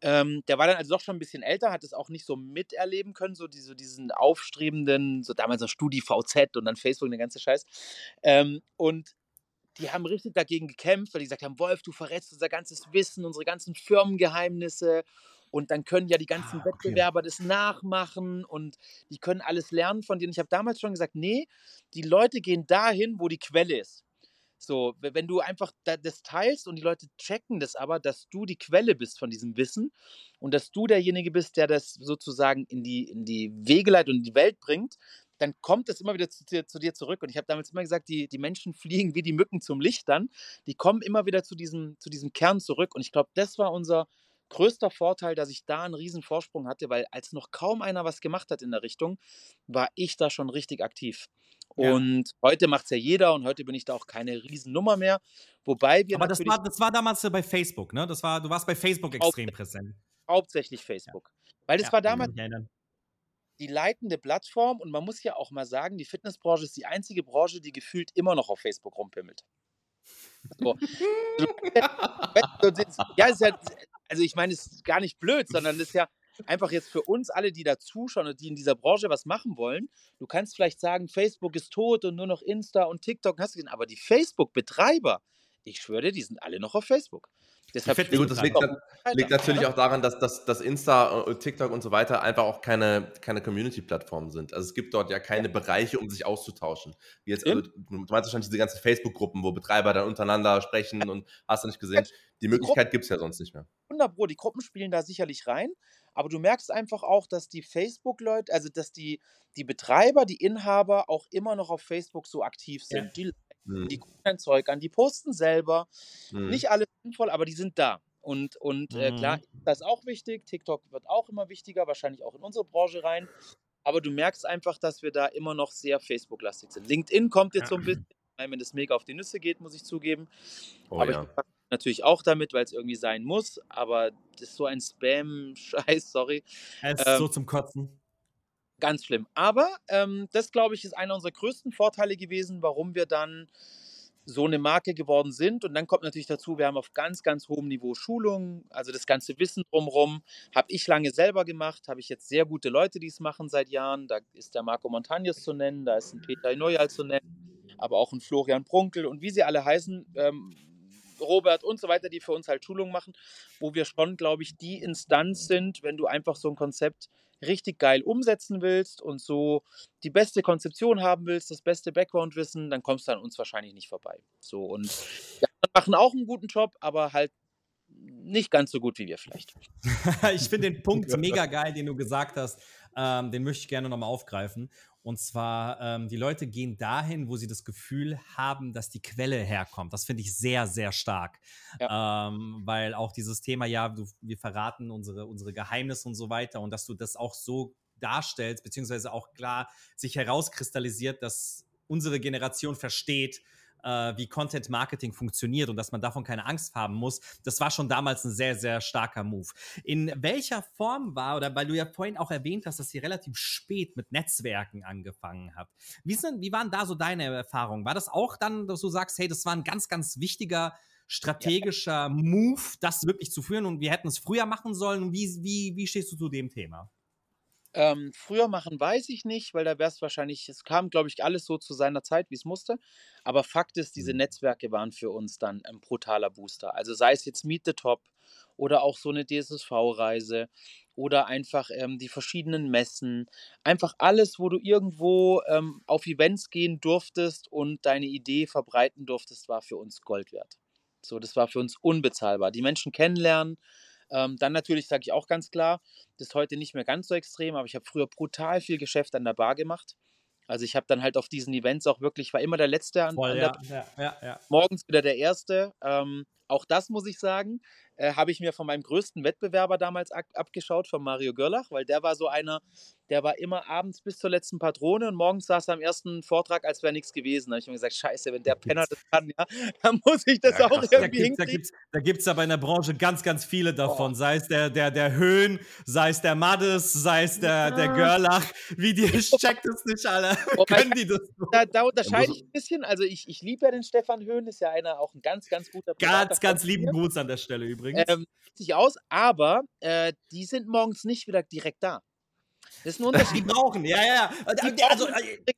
Ähm, der war dann also doch schon ein bisschen älter, hat es auch nicht so miterleben können, so diese, diesen aufstrebenden, so damals noch StudiVZ und dann Facebook und der ganze Scheiß. Ähm, und die haben richtig dagegen gekämpft, weil die gesagt haben, Wolf, du verrätst unser ganzes Wissen, unsere ganzen Firmengeheimnisse und dann können ja die ganzen ah, okay. Wettbewerber das nachmachen und die können alles lernen von dir. Und ich habe damals schon gesagt, nee, die Leute gehen dahin, wo die Quelle ist. So, wenn du einfach das teilst und die Leute checken das aber, dass du die Quelle bist von diesem Wissen und dass du derjenige bist, der das sozusagen in die, in die Wege leitet und in die Welt bringt, dann kommt es immer wieder zu dir, zu dir zurück. Und ich habe damals immer gesagt, die, die Menschen fliegen wie die Mücken zum Licht dann. Die kommen immer wieder zu diesem, zu diesem Kern zurück. Und ich glaube, das war unser größter Vorteil, dass ich da einen riesen Vorsprung hatte, weil als noch kaum einer was gemacht hat in der Richtung, war ich da schon richtig aktiv. Ja. Und heute macht es ja jeder und heute bin ich da auch keine Riesennummer mehr. Wobei wir Aber das war, das war damals bei Facebook, ne? Das war, du warst bei Facebook extrem präsent. Hauptsächlich Facebook. Ja. Weil das ja, war damals die leitende Plattform und man muss ja auch mal sagen, die Fitnessbranche ist die einzige Branche, die gefühlt immer noch auf Facebook rumpimmelt. So. ja, ist ja, also ich meine, es ist gar nicht blöd, sondern es ist ja einfach jetzt für uns alle, die da zuschauen und die in dieser Branche was machen wollen. Du kannst vielleicht sagen, Facebook ist tot und nur noch Insta und TikTok hast du gesehen, aber die Facebook-Betreiber, ich schwöre dir, die sind alle noch auf Facebook. Deshalb ja, gut, das liegt, liegt natürlich auch daran, dass, dass, dass Insta, TikTok und so weiter einfach auch keine, keine Community-Plattformen sind. Also es gibt dort ja keine ja. Bereiche, um sich auszutauschen. Wie jetzt, also, du meinst wahrscheinlich diese ganzen Facebook-Gruppen, wo Betreiber dann untereinander sprechen und hast du nicht gesehen. Die Möglichkeit gibt es ja sonst nicht mehr. 100 Pro, die Gruppen spielen da sicherlich rein, aber du merkst einfach auch, dass die Facebook-Leute, also dass die, die Betreiber, die Inhaber auch immer noch auf Facebook so aktiv sind. Ja. Die Mhm. Die gucken ein Zeug an, die posten selber. Mhm. Nicht alles sinnvoll, aber die sind da. Und, und äh, klar, mhm. das ist auch wichtig. TikTok wird auch immer wichtiger, wahrscheinlich auch in unsere Branche rein. Aber du merkst einfach, dass wir da immer noch sehr Facebook-lastig sind. LinkedIn kommt jetzt ja. so ein bisschen, wenn das mega auf die Nüsse geht, muss ich zugeben. Oh, aber ja. ich natürlich auch damit, weil es irgendwie sein muss. Aber das ist so ein Spam-Scheiß, sorry. Es ist ähm, so zum Kotzen. Ganz schlimm. Aber ähm, das, glaube ich, ist einer unserer größten Vorteile gewesen, warum wir dann so eine Marke geworden sind. Und dann kommt natürlich dazu, wir haben auf ganz, ganz hohem Niveau Schulungen, also das ganze Wissen drumherum. Habe ich lange selber gemacht, habe ich jetzt sehr gute Leute, die es machen seit Jahren. Da ist der Marco Montagnes zu nennen, da ist ein Peter Neujal zu nennen, aber auch ein Florian Prunkel und wie sie alle heißen. Ähm, Robert und so weiter, die für uns halt Schulungen machen, wo wir schon, glaube ich, die Instanz sind, wenn du einfach so ein Konzept richtig geil umsetzen willst und so die beste Konzeption haben willst, das beste Background-Wissen, dann kommst du an uns wahrscheinlich nicht vorbei. So und ja, wir machen auch einen guten Job, aber halt nicht ganz so gut wie wir vielleicht. ich finde den Punkt mega geil, den du gesagt hast. Ähm, den möchte ich gerne nochmal aufgreifen. Und zwar, ähm, die Leute gehen dahin, wo sie das Gefühl haben, dass die Quelle herkommt. Das finde ich sehr, sehr stark. Ja. Ähm, weil auch dieses Thema, ja, du, wir verraten unsere, unsere Geheimnisse und so weiter und dass du das auch so darstellst, beziehungsweise auch klar sich herauskristallisiert, dass unsere Generation versteht, äh, wie Content Marketing funktioniert und dass man davon keine Angst haben muss, das war schon damals ein sehr, sehr starker Move. In welcher Form war, oder weil du ja vorhin auch erwähnt hast, dass ihr relativ spät mit Netzwerken angefangen habt. Wie, sind, wie waren da so deine Erfahrungen? War das auch dann, dass du sagst, hey, das war ein ganz, ganz wichtiger strategischer Move, das wirklich zu führen und wir hätten es früher machen sollen? Wie, wie, wie stehst du zu dem Thema? Ähm, früher machen weiß ich nicht, weil da wäre es wahrscheinlich, es kam, glaube ich, alles so zu seiner Zeit, wie es musste. Aber Fakt ist, diese mhm. Netzwerke waren für uns dann ein brutaler Booster. Also sei es jetzt Meet the Top oder auch so eine DSSV-Reise oder einfach ähm, die verschiedenen Messen. Einfach alles, wo du irgendwo ähm, auf Events gehen durftest und deine Idee verbreiten durftest, war für uns Gold wert. So, das war für uns unbezahlbar. Die Menschen kennenlernen, ähm, dann natürlich sage ich auch ganz klar, das ist heute nicht mehr ganz so extrem, aber ich habe früher brutal viel Geschäft an der Bar gemacht. Also ich habe dann halt auf diesen Events auch wirklich, war immer der Letzte an, Voll, an der ja, ja, ja, Morgens wieder der Erste. Ähm, auch das muss ich sagen. Äh, habe ich mir von meinem größten Wettbewerber damals ab abgeschaut, von Mario Görlach, weil der war so einer, der war immer abends bis zur letzten Patrone und morgens saß er am ersten Vortrag, als wäre nichts gewesen. Da habe ich mir gesagt, scheiße, wenn der Penner das kann, ja, dann muss ich das Ja, auch. Da irgendwie gibt's, da hinkriegen. gibt's, da gibt's aber in der Branche ganz, ganz viele davon. Oh. Sei es der, der, der Höhn, sei es der Maddes, sei es der, der Ja. Görlach. Wie die, ich check das nicht alle. Wobei Können die das? so? Da, da unterscheide ich ein bisschen. Also ich, ich liebe ja den Stefan Höhn, ist ja einer auch ein ganz, ganz guter privater Ganz, ganz lieben. Gruß an der Stelle übrigens. Ähm, sich aus, aber äh, die sind morgens nicht wieder direkt da. Das ist ein Unterschied. die brauchen, ja, ja. Die Also, brauchen- äh,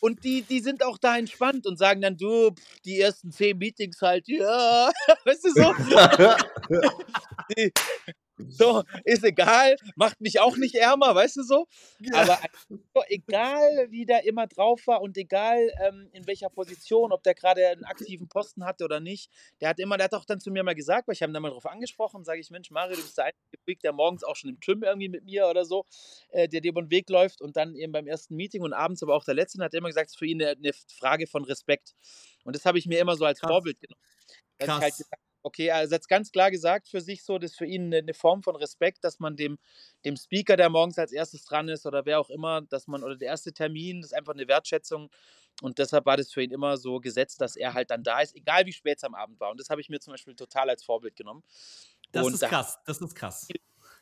Und die, die sind auch da entspannt und sagen dann, du, pff, die ersten zehn Meetings halt, ja, weißt du so, die, so, ist egal, macht mich auch nicht ärmer, weißt du so. Aber so, egal, wie der immer drauf war und egal, ähm, in welcher Position, ob der gerade einen aktiven Posten hatte oder nicht, der hat immer, der hat auch dann zu mir mal gesagt, weil ich habe ihn dann mal drauf angesprochen, sage ich, Mensch, Mario, du bist der einzige Freak, der morgens auch schon im Gym irgendwie mit mir oder so, äh, der dir über den Weg läuft und dann eben beim ersten Meeting und abends aber auch der letzte, hat er immer gesagt, es ist für ihn eine, eine Frage von Respekt. Und das habe ich mir immer so als Krass. Vorbild genommen. Dass ich halt Krass. gesagt okay, er hat ganz klar gesagt für sich so, das ist für ihn eine, eine Form von Respekt, dass man dem, dem Speaker, der morgens als erstes dran ist oder wer auch immer, dass man, oder der erste Termin, das ist einfach eine Wertschätzung. Und deshalb war das für ihn immer so gesetzt, dass er halt dann da ist, egal wie spät es am Abend war. Und das habe ich mir zum Beispiel total als Vorbild genommen. das und ist da krass, das ist krass.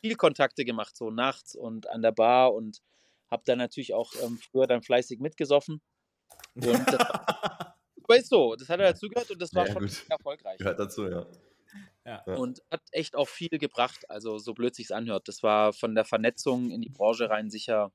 viel Kontakte gemacht, so nachts und an der Bar und habe dann natürlich auch ähm, früher dann fleißig mitgesoffen. Und ist so, das hat er dazugehört und das war Ja, schon erfolgreich. Gehört dazu, ja. Ja. Und hat echt auch viel gebracht, also so blöd sich's anhört. Das war von der Vernetzung in die Branche rein sicher,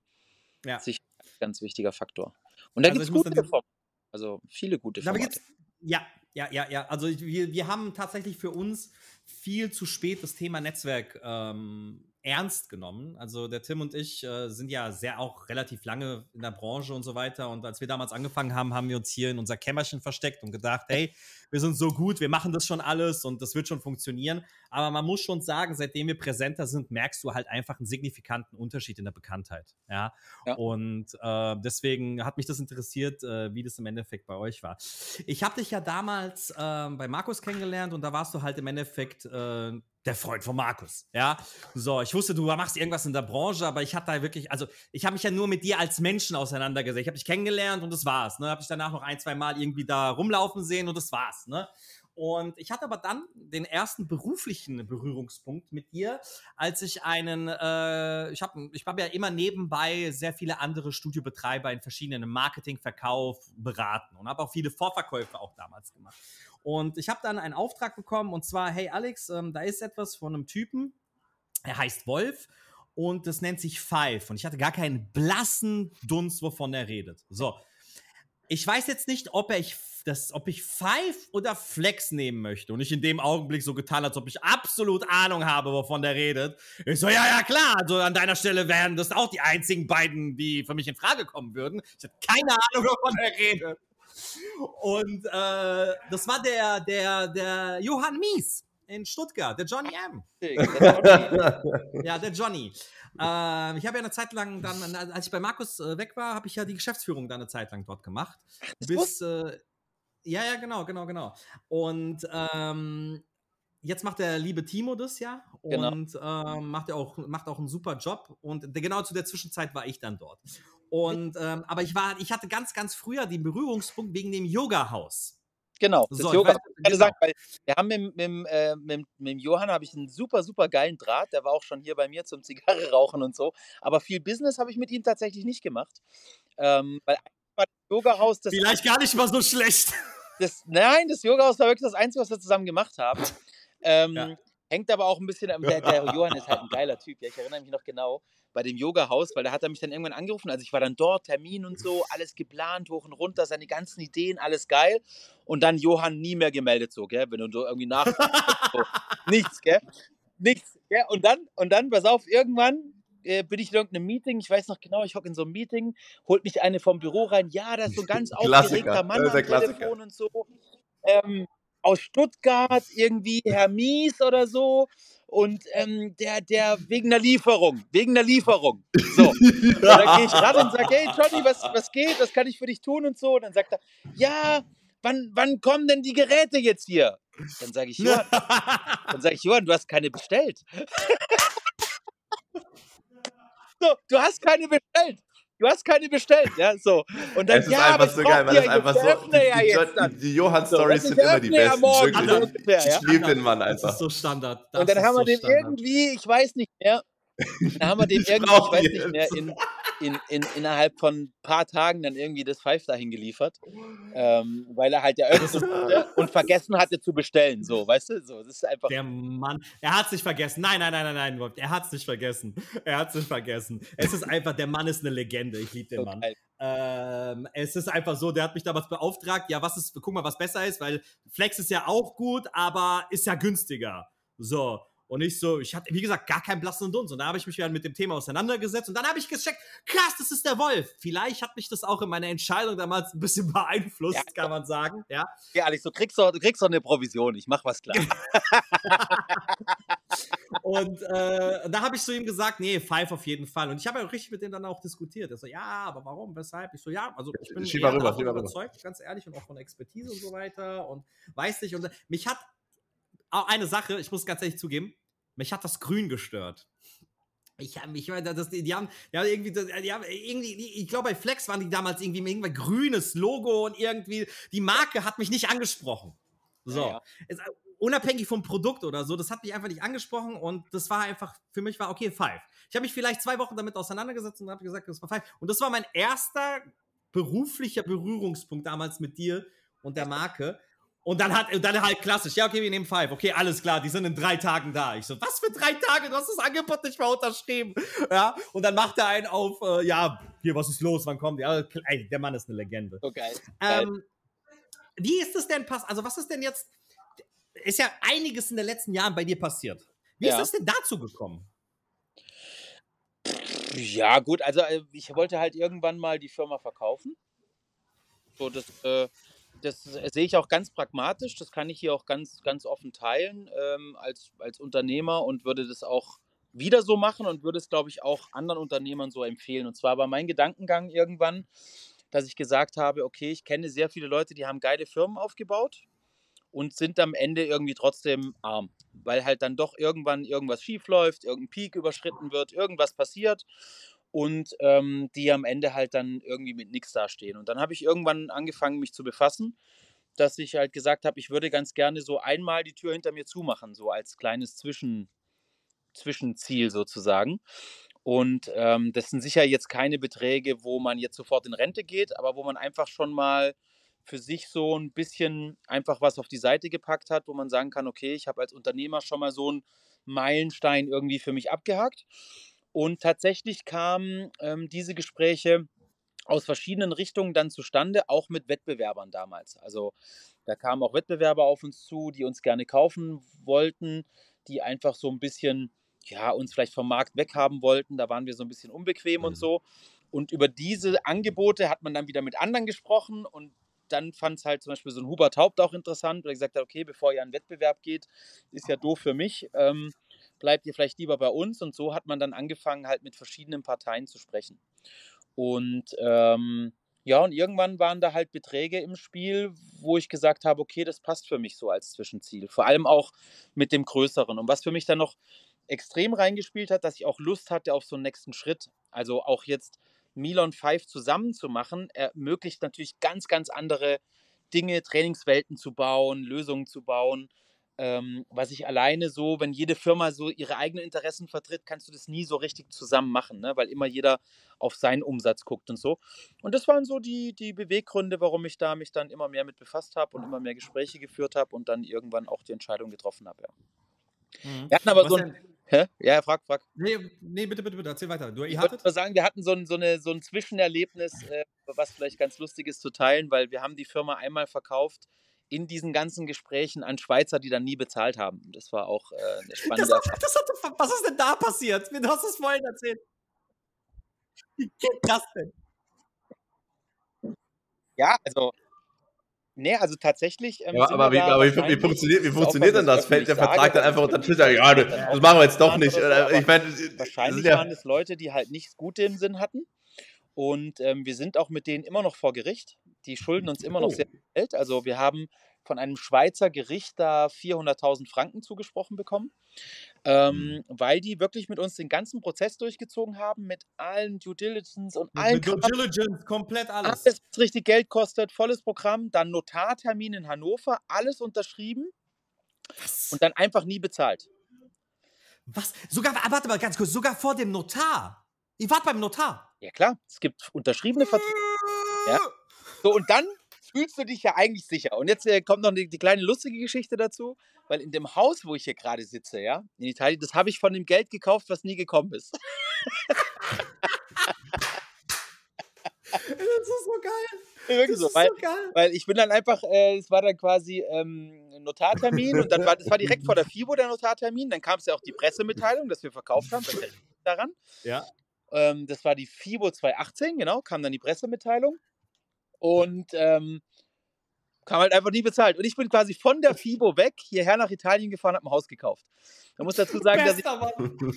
Ja. sicher ein ganz wichtiger Faktor. Und da Also gibt es gute Formate. Also viele gute Formate. gibt's, ja, ja, ja, ja. Also wir, wir haben tatsächlich für uns viel zu spät das Thema Netzwerk ähm, ernst genommen. Also der Tim und ich äh, sind ja sehr auch relativ lange in der Branche und so weiter. Und als wir damals angefangen haben, haben wir uns hier in unser Kämmerchen versteckt und gedacht, hey, wir sind so gut, wir machen das schon alles und das wird schon funktionieren. Aber man muss schon sagen, seitdem wir präsenter sind, merkst du halt einfach einen signifikanten Unterschied in der Bekanntheit. Ja. Ja. Und äh, deswegen hat mich das interessiert, äh, wie das im Endeffekt bei euch war. Ich habe dich ja damals ähm, bei Markus kennengelernt und da warst du halt im Endeffekt äh, der Freund von Markus. Ja. So, ich wusste, du machst irgendwas in der Branche, aber ich hatte da wirklich, also ich habe mich ja nur mit dir als Menschen auseinandergesetzt. Ich habe dich kennengelernt und das war's. Ne? Habe dich danach noch ein, zwei Mal irgendwie da rumlaufen sehen und das war's. Ne? Und ich hatte aber dann den ersten beruflichen Berührungspunkt mit dir, als ich einen, äh, ich habe ich hab ja immer nebenbei sehr viele andere Studiobetreiber in verschiedenen Marketing, Verkauf beraten und habe auch viele Vorverkäufe auch damals gemacht. Und ich habe dann einen Auftrag bekommen und zwar, hey Alex, ähm, da ist etwas von einem Typen, er heißt Wolf und das nennt sich Five. Und ich hatte gar keinen blassen Dunst, wovon er redet. So. Ich weiß jetzt nicht, ob ich das, ob ich Five oder Flex nehmen möchte. Und ich in dem Augenblick so getan, als ob ich absolut Ahnung habe, wovon der redet. Ich so, ja, ja, klar. Also an deiner Stelle wären das auch die einzigen beiden, die für mich in Frage kommen würden. Ich hatte keine Ahnung, wovon er redet. Und äh, das war der, der, der Johann Mies in Stuttgart, der Johnny M. Ja, der Johnny. Ähm, ich habe ja eine Zeit lang dann, als ich bei Markus äh, weg war, habe ich ja die Geschäftsführung dann eine Zeit lang dort gemacht. bis, äh, ja, ja, genau, genau, genau. Und ähm, jetzt macht der liebe Timo das ja Genau. und ähm, macht er auch macht auch einen super Job und genau zu der Zwischenzeit war ich dann dort. Und ähm, aber ich war ich hatte ganz ganz früher den Berührungspunkt wegen dem Yoga Haus. Genau, das So, Yoga. weiß- Ich kann genau. sagen, weil wir haben mit, mit, äh, mit, mit dem Johann habe ich einen super, super geilen Draht. Der war auch schon hier bei mir zum Zigarre rauchen und so. Aber viel Business habe ich mit ihm tatsächlich nicht gemacht. Ähm, weil das Yoga-Haus das, Vielleicht gar nicht mal so schlecht. das. Nein, das Yoga-Haus war wirklich das Einzige, was wir zusammen gemacht haben. Ähm, Ja. Hängt aber auch ein bisschen am. Der, der Johann ist halt ein geiler Typ. Ja, ich erinnere mich noch genau bei dem Yoga-Haus, weil da hat er mich dann irgendwann angerufen. Also ich war dann dort, Termin und so, alles geplant, hoch und runter, seine ganzen Ideen, alles geil. Und dann Johann nie mehr gemeldet, so, gell? Wenn du so irgendwie nach. so. Nichts, gell? Nichts. Gell? Und dann, und dann, pass auf, irgendwann äh, bin ich in irgendeinem Meeting, ich weiß noch genau, ich hocke in so einem Meeting, holt mich eine vom Büro rein, ja, da ist so ein ganz Klassiker, aufgeregter Mann am. Telefon und so. Ähm, aus Stuttgart, irgendwie Herr Mies oder so. Und ähm, der, der wegen einer Lieferung, wegen einer Lieferung. So. Und dann gehe ich ran und sage, hey Johnny, was, was geht? Was kann ich für dich tun und so? Und dann sagt er, ja, wann, wann kommen denn die Geräte jetzt hier? Dann sage ich, Johann, dann sage ich, Johann, du hast keine bestellt. so, du hast keine bestellt. Du hast keine bestellt, ja, so. Und dann, Es ist ja, einfach so geil, weil die das einfach so. Die, die, die Johann-Stories So, sind ich immer die besten. morgen, Wirklich. Ich liebe den Mann Das einfach. ist so Standard. Das Und dann haben wir so dem Standard. irgendwie, ich weiß nicht mehr, dann haben wir dem Ich irgendwie, ich weiß nicht mehr, in, in, in, innerhalb von ein paar Tagen dann irgendwie das Five dahin geliefert, ähm, weil er halt musste und vergessen hatte zu bestellen, so, weißt du, so, das ist einfach, Der Mann, er hat es nicht vergessen. Nein, nein, nein, nein, nein, Wolf, er hat es nicht vergessen. Er hat es nicht vergessen. Es ist einfach, der Mann ist eine Legende. Ich liebe den so Mann. Ähm, es ist einfach so, der hat mich damals beauftragt, ja, was ist, guck mal, was besser ist, weil Flex ist ja auch gut, aber ist ja günstiger. So. Und ich so, ich hatte, wie gesagt, gar keinen blassen Dunst. Und da habe ich mich dann mit dem Thema auseinandergesetzt und dann habe ich gecheckt, krass, das ist der Wolf. Vielleicht hat mich das auch in meiner Entscheidung damals ein bisschen beeinflusst, Ja. kann man sagen. Ja. Ja, Alex, du kriegst doch, du kriegst doch eine Provision, ich mach was klar. Und äh, da habe ich zu ihm gesagt, nee, Five auf jeden Fall. Und ich habe ja richtig mit dem dann auch diskutiert. Er so, ja, aber warum, weshalb? Ich so, ja, also ich bin eher rüber, davon mal rüber. überzeugt, ganz ehrlich, und auch von Expertise und so weiter. Und weiß nicht, und mich hat auch eine Sache, ich muss ganz ehrlich zugeben, mich hat das Grün gestört. Ich habe mich, das, die, haben, die haben irgendwie, die haben irgendwie, ich glaube, bei Flex waren die damals irgendwie mit irgendein grünes Logo und irgendwie, die Marke hat mich nicht angesprochen. So. Ja, ja. Es, unabhängig vom Produkt oder so, das hat mich einfach nicht angesprochen und das war einfach, für mich war, okay, Five. Ich habe mich vielleicht zwei Wochen damit auseinandergesetzt und habe gesagt, das war Five. Und das war mein erster beruflicher Berührungspunkt damals mit dir und der Marke. Und dann hat, dann halt klassisch, ja, okay, wir nehmen Five. Okay, alles klar, die sind in drei Tagen da. Ich so, was für drei Tage? Du hast das Angebot nicht mal unterschrieben. Ja, und dann macht er einen auf, äh, ja, hier, was ist los? Wann kommt die? Ja, ey, der Mann ist eine Legende. Geil. Ähm, wie ist es denn pass? Also, was ist denn jetzt? Ist ja einiges in den letzten Jahren bei dir passiert. Wie Ja. ist das denn dazu gekommen? Ja, gut, also äh, ich wollte halt irgendwann mal die Firma verkaufen. So, das, äh, das sehe ich auch ganz pragmatisch. Das kann ich hier auch ganz, ganz offen teilen ähm, als, als Unternehmer und würde das auch wieder so machen und würde es, glaube ich, auch anderen Unternehmern so empfehlen. Und zwar war mein Gedankengang irgendwann, dass ich gesagt habe, okay, ich kenne sehr viele Leute, die haben geile Firmen aufgebaut und sind am Ende irgendwie trotzdem arm, weil halt dann doch irgendwann irgendwas schief läuft, irgendein Peak überschritten wird, irgendwas passiert und ähm, die am Ende halt dann irgendwie mit nichts dastehen. Und dann habe ich irgendwann angefangen, mich zu befassen, dass ich halt gesagt habe, ich würde ganz gerne so einmal die Tür hinter mir zumachen, so als kleines Zwischen, Zwischenziel sozusagen. Und ähm, das sind sicher jetzt keine Beträge, wo man jetzt sofort in Rente geht, aber wo man einfach schon mal für sich so ein bisschen einfach was auf die Seite gepackt hat, wo man sagen kann, okay, ich habe als Unternehmer schon mal so einen Meilenstein irgendwie für mich abgehakt. Und tatsächlich kamen ähm, diese Gespräche aus verschiedenen Richtungen dann zustande, auch mit Wettbewerbern damals. Also da kamen auch Wettbewerber auf uns zu, die uns gerne kaufen wollten, die einfach so ein bisschen, ja, uns vielleicht vom Markt weghaben wollten. Da waren wir so ein bisschen unbequem Mhm. und so. Und über diese Angebote hat man dann wieder mit anderen gesprochen und dann fand es halt zum Beispiel so ein Hubert Haupt auch interessant, weil er gesagt hat, okay, bevor ihr an den Wettbewerb geht, ist ja doof für mich, ähm, bleibt ihr vielleicht lieber bei uns. Und so hat man dann angefangen, halt mit verschiedenen Parteien zu sprechen. Und ähm, ja, und irgendwann waren da halt Beträge im Spiel, wo ich gesagt habe, okay, das passt für mich so als Zwischenziel. Vor allem auch mit dem Größeren. Und was für mich dann noch extrem reingespielt hat, dass ich auch Lust hatte auf so einen nächsten Schritt. Also auch jetzt Milon 5 zusammen zu machen, ermöglicht natürlich ganz, ganz andere Dinge, Trainingswelten zu bauen, Lösungen zu bauen. Ähm, was ich alleine so, wenn jede Firma so ihre eigenen Interessen vertritt, kannst du das nie so richtig zusammen machen, ne? weil immer jeder auf seinen Umsatz guckt und so. Und das waren so die, die Beweggründe, warum ich da mich dann immer mehr mit befasst habe und immer mehr Gespräche geführt habe und dann irgendwann auch die Entscheidung getroffen habe. Ja. Mhm. Wir hatten aber Was so ein. Hä? Ja, frag, frag. Nee, nee, bitte, bitte, bitte, erzähl weiter. Du, Ich wollte hattet? nur sagen, wir hatten so ein, so eine, so ein Zwischenerlebnis, äh, was vielleicht ganz lustig ist zu teilen, weil wir haben die Firma einmal verkauft in diesen ganzen Gesprächen an Schweizer, die dann nie bezahlt haben. Das war auch äh, eine Das spannende hat, das hat, was ist denn da passiert? Du hast es vorhin erzählt. Wie geht das denn? Ja, also. Nee, also tatsächlich. Ähm, Ja, aber wie, aber wie, wie, funktioniert, wie das funktioniert denn das? Fällt der öffentlich Vertrag sage, dann einfach das unter Tisch? Ja, das machen wir jetzt doch nicht. so, Ich meine, das Wahrscheinlich ja, waren es Leute, die halt nichts Gute im Sinn hatten. Und ähm, wir sind auch mit denen immer noch vor Gericht. Die schulden uns immer noch Oh. sehr viel Geld. Also wir haben von einem Schweizer Gericht da 400.000 Franken zugesprochen bekommen, ähm, weil die wirklich mit uns den ganzen Prozess durchgezogen haben, mit allen Due Diligence und allen Mit Due. Diligence, komplett alles. alles, was richtig Geld kostet, volles Programm, dann Notartermin in Hannover, alles unterschrieben Was? und dann einfach nie bezahlt. Was? Sogar, ah, warte mal ganz kurz, sogar vor dem Notar. Ihr wart beim Notar. Ja klar, es gibt unterschriebene Verträge. Ja. So, und dann fühlst du dich ja eigentlich sicher. Und jetzt äh, kommt noch die, die kleine lustige Geschichte dazu, weil in dem Haus, wo ich hier gerade sitze, ja, in Italien, das habe ich von dem Geld gekauft, was nie gekommen ist. Das ist so geil. Wirklich Das so, ist weil, so geil. weil ich bin dann einfach, äh, es war dann quasi ähm, Notartermin und dann war das war direkt vor der FIBO der Notartermin. Dann kam es ja auch die Pressemitteilung, dass wir verkauft haben. Daran. Ja. Ähm, das war die FIBO 2018, genau, kam dann die Pressemitteilung. Und ähm, kam halt einfach nie bezahlt. Und ich bin quasi von der FIBO weg, hierher nach Italien gefahren, habe ein Haus gekauft. Man muss dazu sagen, dass ich,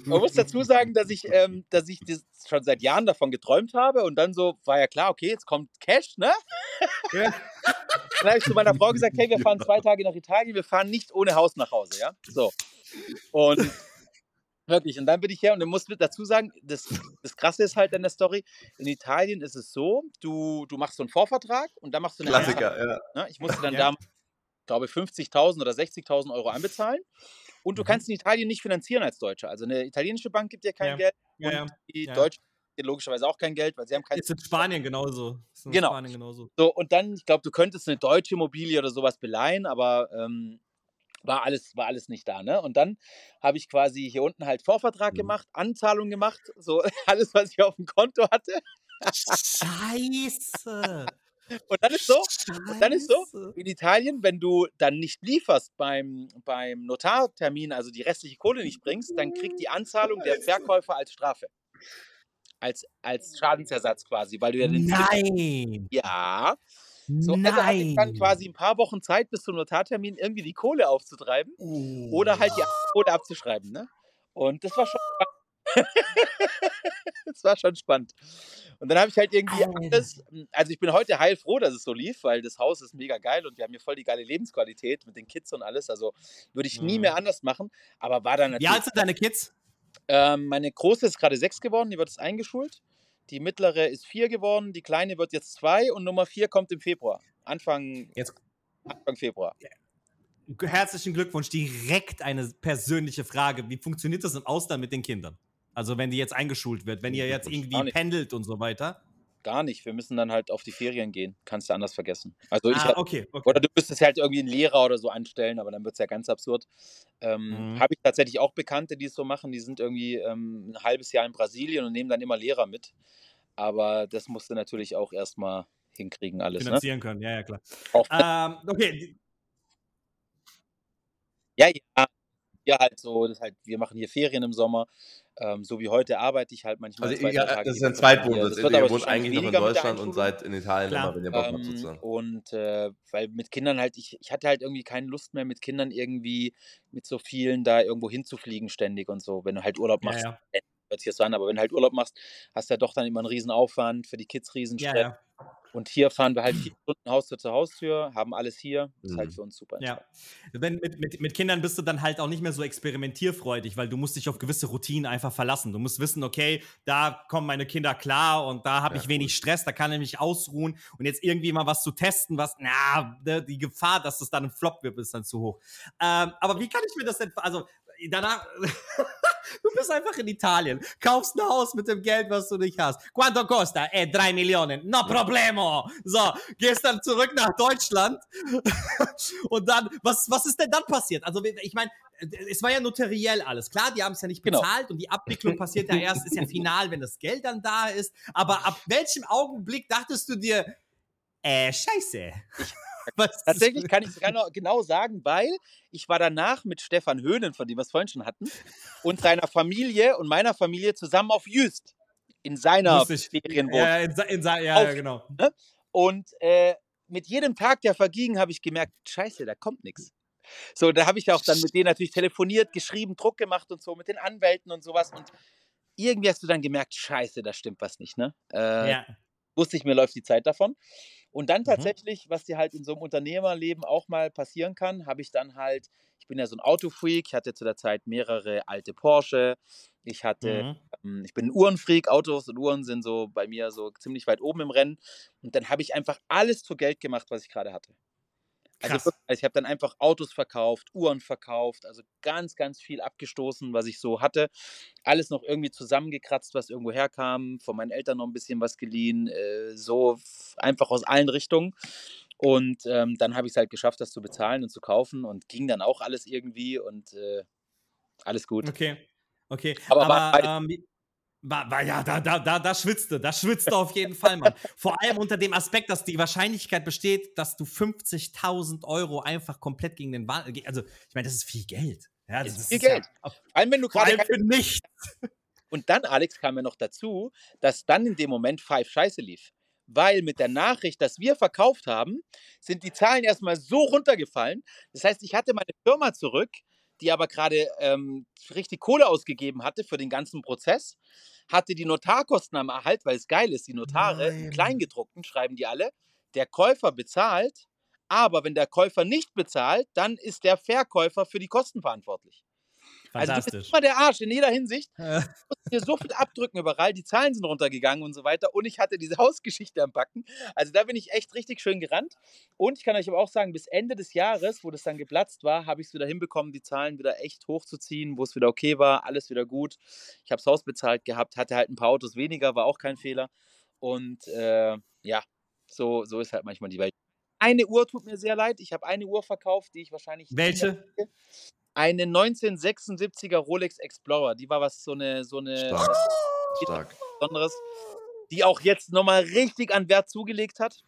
man muss dazu sagen, dass ich, ähm, dass ich das schon seit Jahren davon geträumt habe. Und dann so war ja klar, okay, jetzt kommt Cash, ne? Ja. Dann habe ich zu meiner Frau gesagt, hey, wir fahren zwei Tage nach Italien, wir fahren nicht ohne Haus nach Hause, ja? So. Und wirklich, und dann bin ich her und dann muss mit dazu sagen, das, das Krasse ist halt an der Story, in Italien ist es so, du, du machst so einen Vorvertrag und dann machst du eine Klassiker, ja. Ne? Ich musste dann Ja. da, glaube ich, 50.000 oder 60.000 Euro einbezahlen. Und du Mhm. kannst in Italien nicht finanzieren als Deutscher. Also eine italienische Bank gibt dir kein Ja. Geld Ja, ja. und die. Deutsche logischerweise auch kein Geld, weil sie haben kein Ist in Spanien genauso. Ist in Genau. Spanien genauso. so, und dann, ich glaube, du könntest eine deutsche Immobilie oder sowas beleihen, aber ähm, war, alles, war alles nicht da. Ne? Und dann habe ich quasi hier unten halt Vorvertrag Mhm. gemacht, Anzahlung gemacht, so alles, was ich auf dem Konto hatte. Scheiße. Und dann ist so, Und dann ist so, in Italien, wenn du dann nicht lieferst beim, beim Notartermin, also die restliche Kohle nicht bringst, dann kriegt die Anzahlung der Verkäufer als Strafe. Als, als Schadensersatz quasi, weil du ja den. Nein. Ja. So, also hatte ich dann Nein. quasi ein paar Wochen Zeit bis zum Notartermin irgendwie die Kohle aufzutreiben oder halt die Kohle abzuschreiben. Ne? Und das war schon spannend. das war schon spannend. Und dann habe ich halt irgendwie alles, also ich bin heute heilfroh, dass es so lief, weil das Haus ist mega geil und wir haben hier voll die geile Lebensqualität mit den Kids und alles. Also würde ich nie Mhm. mehr anders machen. Aber war dann Wie natürlich. alt sind deine Kids? Ähm, meine große ist gerade sechs geworden, die wird jetzt eingeschult. Die mittlere ist vier geworden, die kleine wird jetzt zwei und Nummer vier kommt im Februar. Anfang, Jetzt Anfang Februar. herzlichen Glückwunsch. Direkt eine persönliche Frage. Wie funktioniert das im Ausland mit den Kindern? Also wenn die jetzt eingeschult wird, wenn ihr jetzt irgendwie pendelt und so weiter. Gar nicht. Wir müssen dann halt auf die Ferien gehen. Kannst du anders vergessen. Also ich Ah, okay, okay. Oder du müsstest halt irgendwie einen Lehrer oder so anstellen, aber dann wird es ja ganz absurd. Ähm, Mhm. Habe ich tatsächlich auch Bekannte, die es so machen. Die sind irgendwie ähm, ein halbes Jahr in Brasilien und nehmen dann immer Lehrer mit. Aber das musst du natürlich auch erstmal hinkriegen, alles. Ne? Finanzieren können, ja, ja, klar. Ähm, okay, ja, ja. Ja, halt so, das halt, wir machen hier Ferien im Sommer. Ähm, so wie heute arbeite ich halt manchmal. Also, zwei, ja, Tage das ist ein Zweitwohnsitz. hier. Das Ihr wohnt eigentlich noch in Deutschland und seid in Italien Klar. immer, wenn ihr Bock habt, Ähm, sozusagen. und äh, weil mit Kindern halt, ich, ich hatte halt irgendwie keine Lust mehr, mit Kindern irgendwie mit so vielen da irgendwo hinzufliegen ständig und so, wenn du halt Urlaub ja, machst. ja, Hört sich so an, aber wenn du halt Urlaub machst, hast du ja doch dann immer einen riesen Aufwand, für die Kids riesen ja, ja, Und hier fahren wir halt vier Stunden Haustür zu Haustür, haben alles hier. Ist halt Mhm. für uns super. ja. Wenn, mit, mit, mit Kindern bist du dann halt auch nicht mehr so experimentierfreudig, weil du musst dich auf gewisse Routinen einfach verlassen. Du musst wissen, okay, da kommen meine Kinder klar und da habe Ja, ich wenig Stress, da kann ich mich ausruhen und jetzt irgendwie mal was zu testen, was, na, ne, die Gefahr, dass das dann ein Flop wird, ist dann zu hoch. Ähm, aber wie kann ich mir das denn, also danach, du bist einfach in Italien, kaufst ein Haus mit dem Geld, was du nicht hast. Quanto costa? Eh, drei Millionen. No problemo. So, gehst dann zurück nach Deutschland und dann, was, was ist denn dann passiert? Also, ich meine, es war ja notariell alles. Klar, die haben es ja nicht Genau. bezahlt und die Abwicklung passiert ja erst, ist ja final, wenn das Geld dann da ist. Aber ab welchem Augenblick dachtest du dir, äh, scheiße. Was? Tatsächlich kann ich es genau, sagen, weil ich war danach mit Stefan Höhnen, von dem wir es vorhin schon hatten, und seiner Familie und meiner Familie zusammen auf Jüst in seiner. Ferienwohnung. Ja, in, in, ja, ja, genau. Und äh, mit jedem Tag, der verging, habe ich gemerkt, scheiße, da kommt nichts. So, da habe ich auch dann mit denen natürlich telefoniert, geschrieben, Druck gemacht und so, mit den Anwälten und sowas. Und irgendwie hast du dann gemerkt, scheiße, da stimmt was nicht, ne? Äh, Ja. Wusste ich, mir läuft die Zeit davon. Und dann mhm. tatsächlich, was dir halt in so einem Unternehmerleben auch mal passieren kann, habe ich dann halt, ich bin ja so ein Autofreak, ich hatte zu der Zeit mehrere alte Porsche, ich hatte, mhm. ähm, ich bin ein Uhrenfreak, Autos und Uhren sind so bei mir so ziemlich weit oben im Rennen. Und dann habe ich einfach alles zu Geld gemacht, was ich gerade hatte. Also, also ich habe dann einfach Autos verkauft, Uhren verkauft, also ganz, ganz viel abgestoßen, was ich so hatte. Alles noch irgendwie zusammengekratzt, was irgendwo herkam, von meinen Eltern noch ein bisschen was geliehen, äh, so einfach aus allen Richtungen. Und ähm, dann habe ich es halt geschafft, das zu bezahlen und zu kaufen und ging dann auch alles irgendwie und äh, alles gut. Okay, okay. Aber, Aber ähm, war, war, ja, da, da, da, da schwitzte, da schwitzte auf jeden Fall, Mann. Vor allem unter dem Aspekt, dass die Wahrscheinlichkeit besteht, dass du 50.000 Euro einfach komplett gegen den Wahn. Also, ich meine, das ist viel Geld. Ja, das, das ist viel Geld. Ja, vor allem, wenn du gerade. für nichts. Und dann, Alex, kam ja noch dazu, dass dann in dem Moment Five scheiße lief. Weil mit der Nachricht, dass wir verkauft haben, sind die Zahlen erstmal so runtergefallen. Das heißt, ich hatte meine Firma zurück, die aber gerade ähm, richtig Kohle ausgegeben hatte für den ganzen Prozess hatte die Notarkosten am Erhalt, weil es geil ist, die Notare, Nein. Kleingedruckten, schreiben die alle, der Käufer bezahlt, aber wenn der Käufer nicht bezahlt, dann ist der Verkäufer für die Kosten verantwortlich. Also du bist immer der Arsch in jeder Hinsicht. Du musst dir so viel abdrücken überall, die Zahlen sind runtergegangen und so weiter. Und ich hatte diese Hausgeschichte am Backen. Also da bin ich echt richtig schön gerannt. Und ich kann euch aber auch sagen, bis Ende des Jahres, wo das dann geplatzt war, habe ich es wieder hinbekommen, die Zahlen wieder echt hochzuziehen, wo es wieder okay war, alles wieder gut. Ich habe das Haus bezahlt gehabt, hatte halt ein paar Autos weniger, war auch kein Fehler. Und äh, ja, so, so ist halt manchmal die Welt. Eine Uhr tut mir sehr leid. Ich habe eine Uhr verkauft, die ich wahrscheinlich. Welche? Eine 1976er Rolex Explorer. Die war was so eine so eine Stark. Stark. Besonderes, die auch jetzt nochmal richtig an Wert zugelegt hat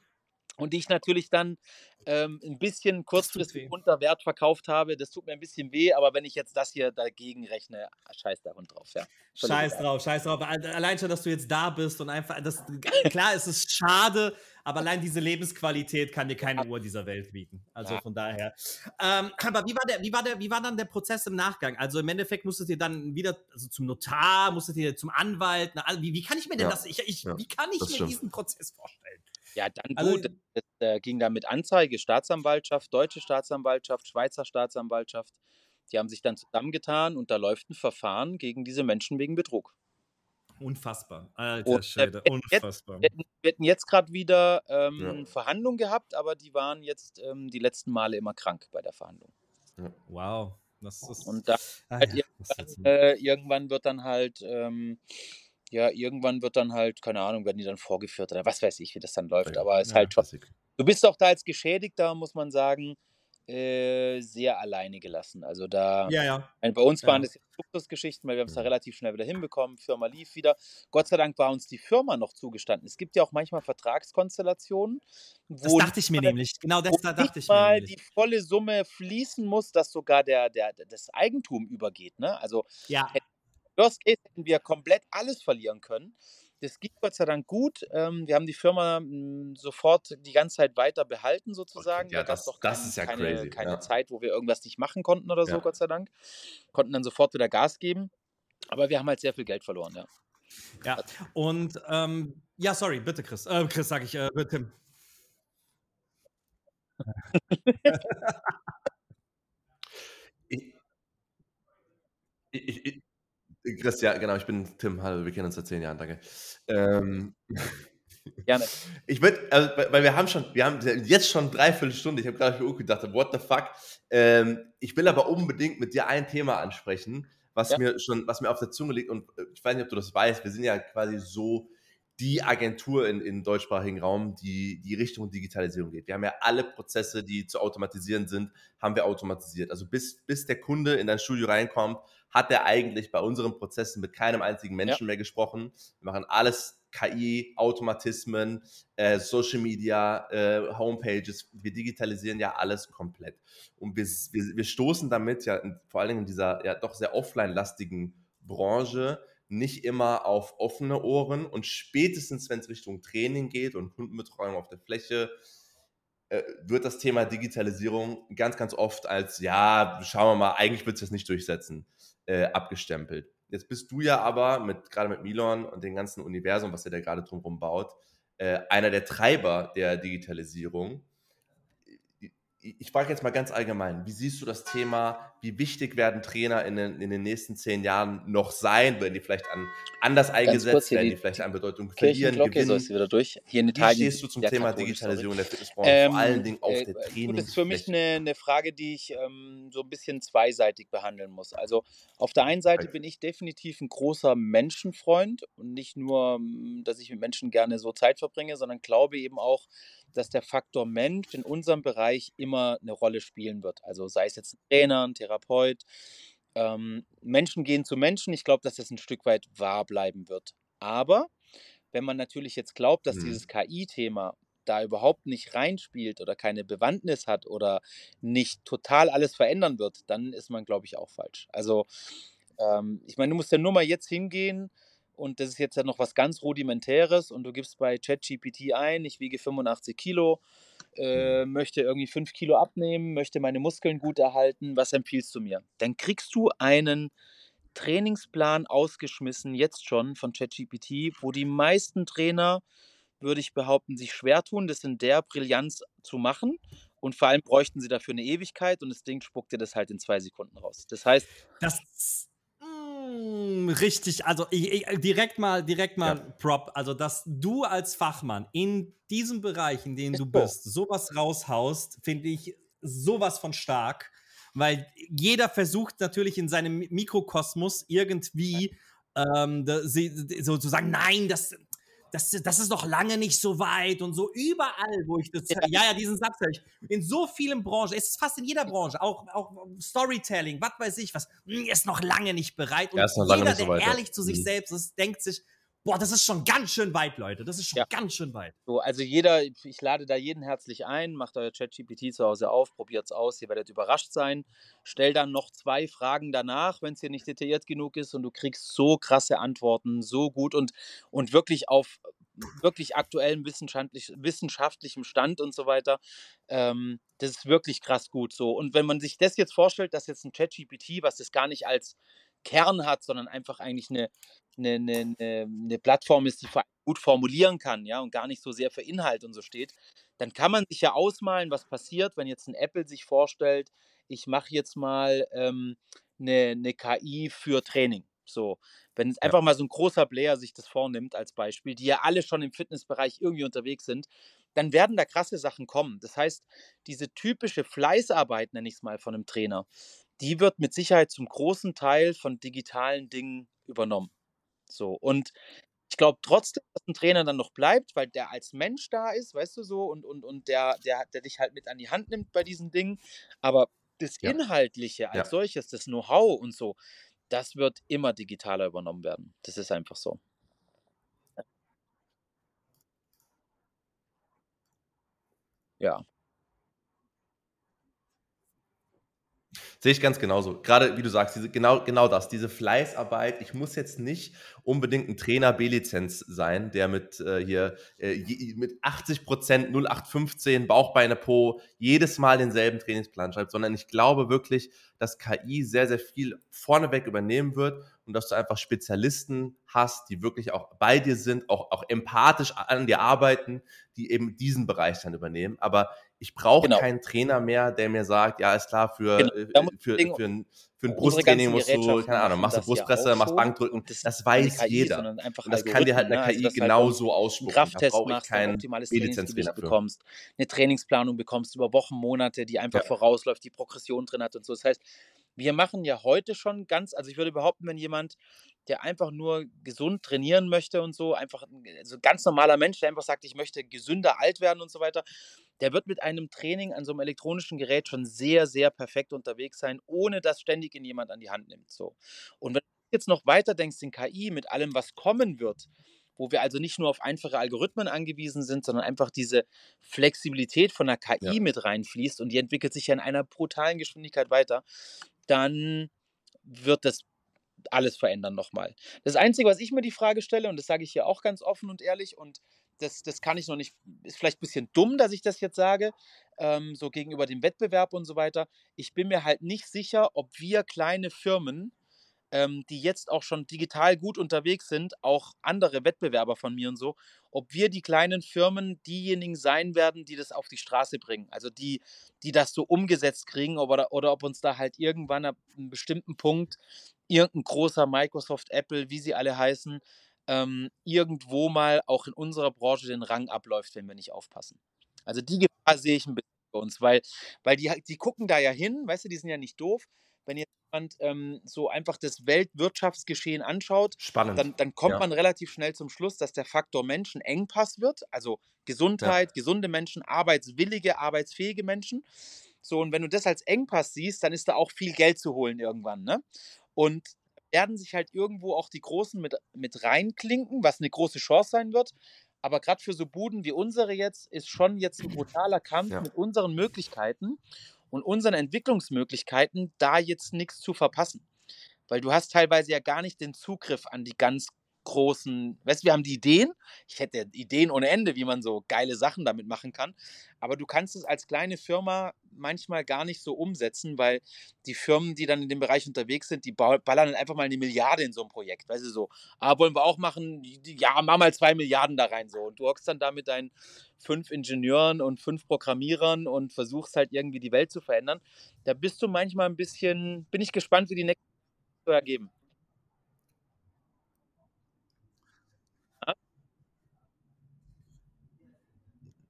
und die ich natürlich dann ähm, ein bisschen kurzfristig unter Wert verkauft habe. Das tut mir ein bisschen weh, aber wenn ich jetzt das hier dagegen rechne, scheiß da Hund drauf. Ja. Scheiß drauf, scheiß drauf. Allein schon, dass du jetzt da bist und einfach, das, klar, es ist schade, aber allein diese Lebensqualität kann dir keine Uhr dieser Welt bieten. Also ja. von daher. Ähm, aber wie war, der, wie, war der, wie war dann der Prozess im Nachgang? Also im Endeffekt musstet ihr dann wieder also zum Notar, musstet ihr zum Anwalt. Na, wie, wie kann ich mir denn ja. das? Ich, ich, wie kann ich mir stimmt. diesen Prozess vorstellen? Ja, dann also, gut. Das, äh, ging dann mit Anzeige, Staatsanwaltschaft, deutsche Staatsanwaltschaft, Schweizer Staatsanwaltschaft. Die haben sich dann zusammengetan und da läuft ein Verfahren gegen diese Menschen wegen Betrug. Unfassbar. Alter und, Schwede, äh, unfassbar. Jetzt, wir hätten jetzt gerade wieder ähm, ja. Verhandlungen gehabt, aber die waren jetzt ähm, die letzten Male immer krank bei der Verhandlung. Ja. Wow. Das ist, und da ah, halt ja, irgendwann, äh, irgendwann, wird dann halt ähm, ja, irgendwann wird dann halt, keine Ahnung, werden die dann vorgeführt oder was weiß ich, wie das dann läuft. Aber es ist ja, halt. Du bist doch da als Geschädigter, muss man sagen, äh, sehr alleine gelassen. Also da, ja, ja. bei uns waren ja. das Luxusgeschichten, weil wir haben es da relativ schnell wieder hinbekommen. Firma lief wieder. Gott sei Dank war uns die Firma noch zugestanden. Es gibt ja auch manchmal Vertragskonstellationen, wo das dachte ich mir nämlich. Genau, das da dachte ich mir mal nämlich. die volle Summe fließen muss, dass sogar der, der das Eigentum übergeht. Ne? Also ja. Worst Case hätten wir komplett alles verlieren können. Das geht Gott sei Dank gut. Ähm, wir haben die Firma hm, sofort die ganze Zeit weiter behalten, sozusagen. Okay, ja, das, das, das ist ja keine, crazy. Keine ja. Zeit, wo wir irgendwas nicht machen konnten oder so, ja. Gott sei Dank. Konnten dann sofort wieder Gas geben. Aber wir haben halt sehr viel Geld verloren, ja. Ja, und ähm, ja, sorry, bitte, Chris. Äh, Chris, sag ich, äh, Tim. ich, ich, ich, Chris, ja, genau, ich bin Tim, hallo, wir kennen uns seit zehn Jahren, danke. Ähm, Gerne. Ich würde, also, weil wir haben schon, wir haben jetzt schon dreiviertel Stunde, ich habe gerade für Uku gedacht, what the fuck. Ähm, ich will aber unbedingt mit dir ein Thema ansprechen, was ja. mir schon, was mir auf der Zunge liegt und äh, ich weiß nicht, ob du das weißt, wir sind ja quasi so die Agentur in, in deutschsprachigen Raum, die die Richtung Digitalisierung geht. Wir haben ja alle Prozesse, die zu automatisieren sind, haben wir automatisiert. Also bis, bis der Kunde in dein Studio reinkommt, hat er eigentlich bei unseren Prozessen mit keinem einzigen Menschen ja. mehr gesprochen. Wir machen alles KI, Automatismen, äh, Social Media, äh, Homepages. Wir digitalisieren ja alles komplett. Und wir, wir, wir stoßen damit ja in, vor allen Dingen in dieser ja doch sehr offline-lastigen Branche nicht immer auf offene Ohren und spätestens, wenn es Richtung Training geht und Kundenbetreuung auf der Fläche, äh, wird das Thema Digitalisierung ganz, ganz oft als, ja, schauen wir mal, eigentlich wird es das nicht durchsetzen, äh, abgestempelt. Jetzt bist du ja aber mit, gerade mit Milon und dem ganzen Universum, was ihr da gerade drumherum baut, äh, einer der Treiber der Digitalisierung ich frage jetzt mal ganz allgemein, wie siehst du das Thema, wie wichtig werden Trainer in den, in den nächsten zehn Jahren noch sein, wenn die vielleicht an, anders eingesetzt werden, die, die vielleicht an Bedeutung verlieren, gewinnen? So wieder durch. Hier in Italien, wie stehst du zum Thema Digitalisierung der Fitnessbranche, ähm, vor allen Dingen auf äh, der Training? Das ist für mich eine, eine Frage, die ich ähm, so ein bisschen zweiseitig behandeln muss. Also auf der einen Seite okay. bin ich definitiv ein großer Menschenfreund und nicht nur, dass ich mit Menschen gerne so Zeit verbringe, sondern glaube eben auch, dass der Faktor Mensch in unserem Bereich immer eine Rolle spielen wird. Also sei es jetzt ein Trainer, ein Therapeut. Ähm, Menschen gehen zu Menschen. Ich glaube, dass das ein Stück weit wahr bleiben wird. Aber wenn man natürlich jetzt glaubt, dass mhm. dieses KI-Thema da überhaupt nicht reinspielt oder keine Bewandtnis hat oder nicht total alles verändern wird, dann ist man, glaube ich, auch falsch. Also ähm, ich meine, du musst ja nur mal jetzt hingehen und das ist jetzt ja noch was ganz Rudimentäres und du gibst bei ChatGPT ein, ich wiege 85 Kilo, äh, mhm. möchte irgendwie 5 Kilo abnehmen, möchte meine Muskeln gut erhalten, was empfiehlst du mir? Dann kriegst du einen Trainingsplan ausgeschmissen, jetzt schon von ChatGPT, wo die meisten Trainer, würde ich behaupten, sich schwer tun, das in der Brillanz zu machen. Und vor allem bräuchten sie dafür eine Ewigkeit und das Ding spuckt dir das halt in zwei Sekunden raus. Das heißt. Das richtig, also ich, ich, direkt mal, direkt mal ja. Prop. Also, dass du als Fachmann in diesem Bereich, in dem du bist, sowas raushaust, finde ich sowas von stark. Weil jeder versucht natürlich in seinem Mikrokosmos irgendwie ähm, so zu sagen, nein, das, das, das ist noch lange nicht so weit und so überall, wo ich das, ja, ja, ja diesen Satz höre ich, in so vielen Branchen, es ist fast in jeder Branche, auch, auch Storytelling, was weiß ich was, hm, ist noch lange nicht bereit. Und jeder, der so ehrlich zu sich mhm. selbst ist, denkt sich, Boah, das ist schon ganz schön weit, Leute. Das ist schon ja. ganz schön weit. So, also jeder, ich lade da jeden herzlich ein, macht euer ChatGPT zu Hause auf, probiert es aus, ihr werdet überrascht sein. Stell dann noch zwei Fragen danach, wenn es hier nicht detailliert genug ist und du kriegst so krasse Antworten, so gut und, und wirklich auf wirklich aktuellem wissenschaftlich, wissenschaftlichem Stand und so weiter. Ähm, das ist wirklich krass gut so. Und wenn man sich das jetzt vorstellt, dass jetzt ein ChatGPT, was das gar nicht als Kern hat, sondern einfach eigentlich eine, eine, eine, eine Plattform ist, die gut formulieren kann, ja, und gar nicht so sehr für Inhalt und so steht, dann kann man sich ja ausmalen, was passiert, wenn jetzt ein Apple sich vorstellt, ich mache jetzt mal ähm, eine, eine KI für Training. So, wenn jetzt einfach mal so ein großer Player sich das vornimmt als Beispiel, die ja alle schon im Fitnessbereich irgendwie unterwegs sind, dann werden da krasse Sachen kommen. Das heißt, diese typische Fleißarbeit, nenne ich es mal, von einem Trainer, die wird mit Sicherheit zum großen Teil von digitalen Dingen übernommen. So, und ich glaube trotzdem, dass ein Trainer dann noch bleibt, weil der als Mensch da ist, weißt du so, und, und, und der, der, der dich halt mit an die Hand nimmt bei diesen Dingen. Aber das ja. Inhaltliche als ja. solches, das Know-how und so, das wird immer digitaler übernommen werden. Das ist einfach so. Ja. Sehe ich ganz genauso. Gerade wie du sagst, diese, genau, genau das, diese Fleißarbeit. Ich muss jetzt nicht unbedingt ein Trainer B-Lizenz sein, der mit äh, hier äh, mit 80 Prozent 0815 Bauchbeine Po jedes Mal denselben Trainingsplan schreibt, sondern ich glaube wirklich, dass KI sehr, sehr viel vorneweg übernehmen wird und dass du einfach Spezialisten hast, die wirklich auch bei dir sind, auch, auch empathisch an dir arbeiten, die eben diesen Bereich dann übernehmen. Aber ich brauche genau. keinen Trainer mehr, der mir sagt, ja, ist klar, für, genau. äh, für, für, für, ein, für ein Brusttraining musst du, keine Ahnung, machst du Brustpresse, ja machst so. Bankdrücken. Das, das weiß KI, jeder. Und das kann dir halt eine KI ne? also, genauso ausspucken. Krafttest da machst, kein optimales Trainingsgewicht bekommst, eine Trainingsplanung bekommst über Wochen, Monate, die einfach ja. vorausläuft, die Progression drin hat und so. Das heißt, wir machen ja heute schon ganz, also ich würde behaupten, wenn jemand, der einfach nur gesund trainieren möchte und so, einfach ein also ganz normaler Mensch, der einfach sagt, ich möchte gesünder alt werden und so weiter, der wird mit einem Training an so einem elektronischen Gerät schon sehr, sehr perfekt unterwegs sein, ohne dass ständig ihn jemand an die Hand nimmt. So. Und wenn du jetzt noch weiter denkst in KI mit allem, was kommen wird, wo wir also nicht nur auf einfache Algorithmen angewiesen sind, sondern einfach diese Flexibilität von der KI ja. mit reinfließt und die entwickelt sich ja in einer brutalen Geschwindigkeit weiter, dann wird das alles verändern nochmal. Das Einzige, was ich mir die Frage stelle, und das sage ich hier auch ganz offen und ehrlich, und das, das kann ich noch nicht, ist vielleicht ein bisschen dumm, dass ich das jetzt sage, ähm, so gegenüber dem Wettbewerb und so weiter. Ich bin mir halt nicht sicher, ob wir kleine Firmen ähm, die jetzt auch schon digital gut unterwegs sind, auch andere Wettbewerber von mir und so, ob wir die kleinen Firmen diejenigen sein werden, die das auf die Straße bringen. Also die, die das so umgesetzt kriegen oder, oder ob uns da halt irgendwann ab einem bestimmten Punkt irgendein großer Microsoft, Apple, wie sie alle heißen, ähm, irgendwo mal auch in unserer Branche den Rang abläuft, wenn wir nicht aufpassen. Also die Gefahr sehe ich ein bisschen bei uns, weil, weil die, die gucken da ja hin, weißt du, die sind ja nicht doof. Wenn jetzt jemand ähm, so einfach das Weltwirtschaftsgeschehen anschaut, Spannend. dann, dann kommt Ja. man relativ schnell zum Schluss, dass der Faktor Menschen Engpass wird. Also Gesundheit, gesunde Menschen, arbeitswillige, arbeitsfähige Menschen. So, und wenn du das als Engpass siehst, dann ist da auch viel Geld zu holen irgendwann. Ne? Und werden sich halt irgendwo auch die Großen mit, mit reinklinken, was eine große Chance sein wird. Aber gerade für so Buden wie unsere jetzt ist schon jetzt ein brutaler Kampf Ja. mit unseren Möglichkeiten und unseren Entwicklungsmöglichkeiten, da jetzt nichts zu verpassen. Weil du hast teilweise ja gar nicht den Zugriff an die ganz großen, weißt du, wir haben die Ideen. Ich hätte Ideen ohne Ende, wie man so geile Sachen damit machen kann. Aber du kannst es als kleine Firma manchmal gar nicht so umsetzen, weil die Firmen, die dann in dem Bereich unterwegs sind, die ball- ballern dann einfach mal eine Milliarde in so ein Projekt. Weißt du, so, ah, wollen wir auch machen, ja, mach mal zwei Milliarden da rein so. Und du hockst dann da mit deinen fünf Ingenieuren und fünf Programmierern und versuchst halt irgendwie die Welt zu verändern. Da bist du manchmal ein bisschen, bin ich gespannt, wie die nächsten so ergeben.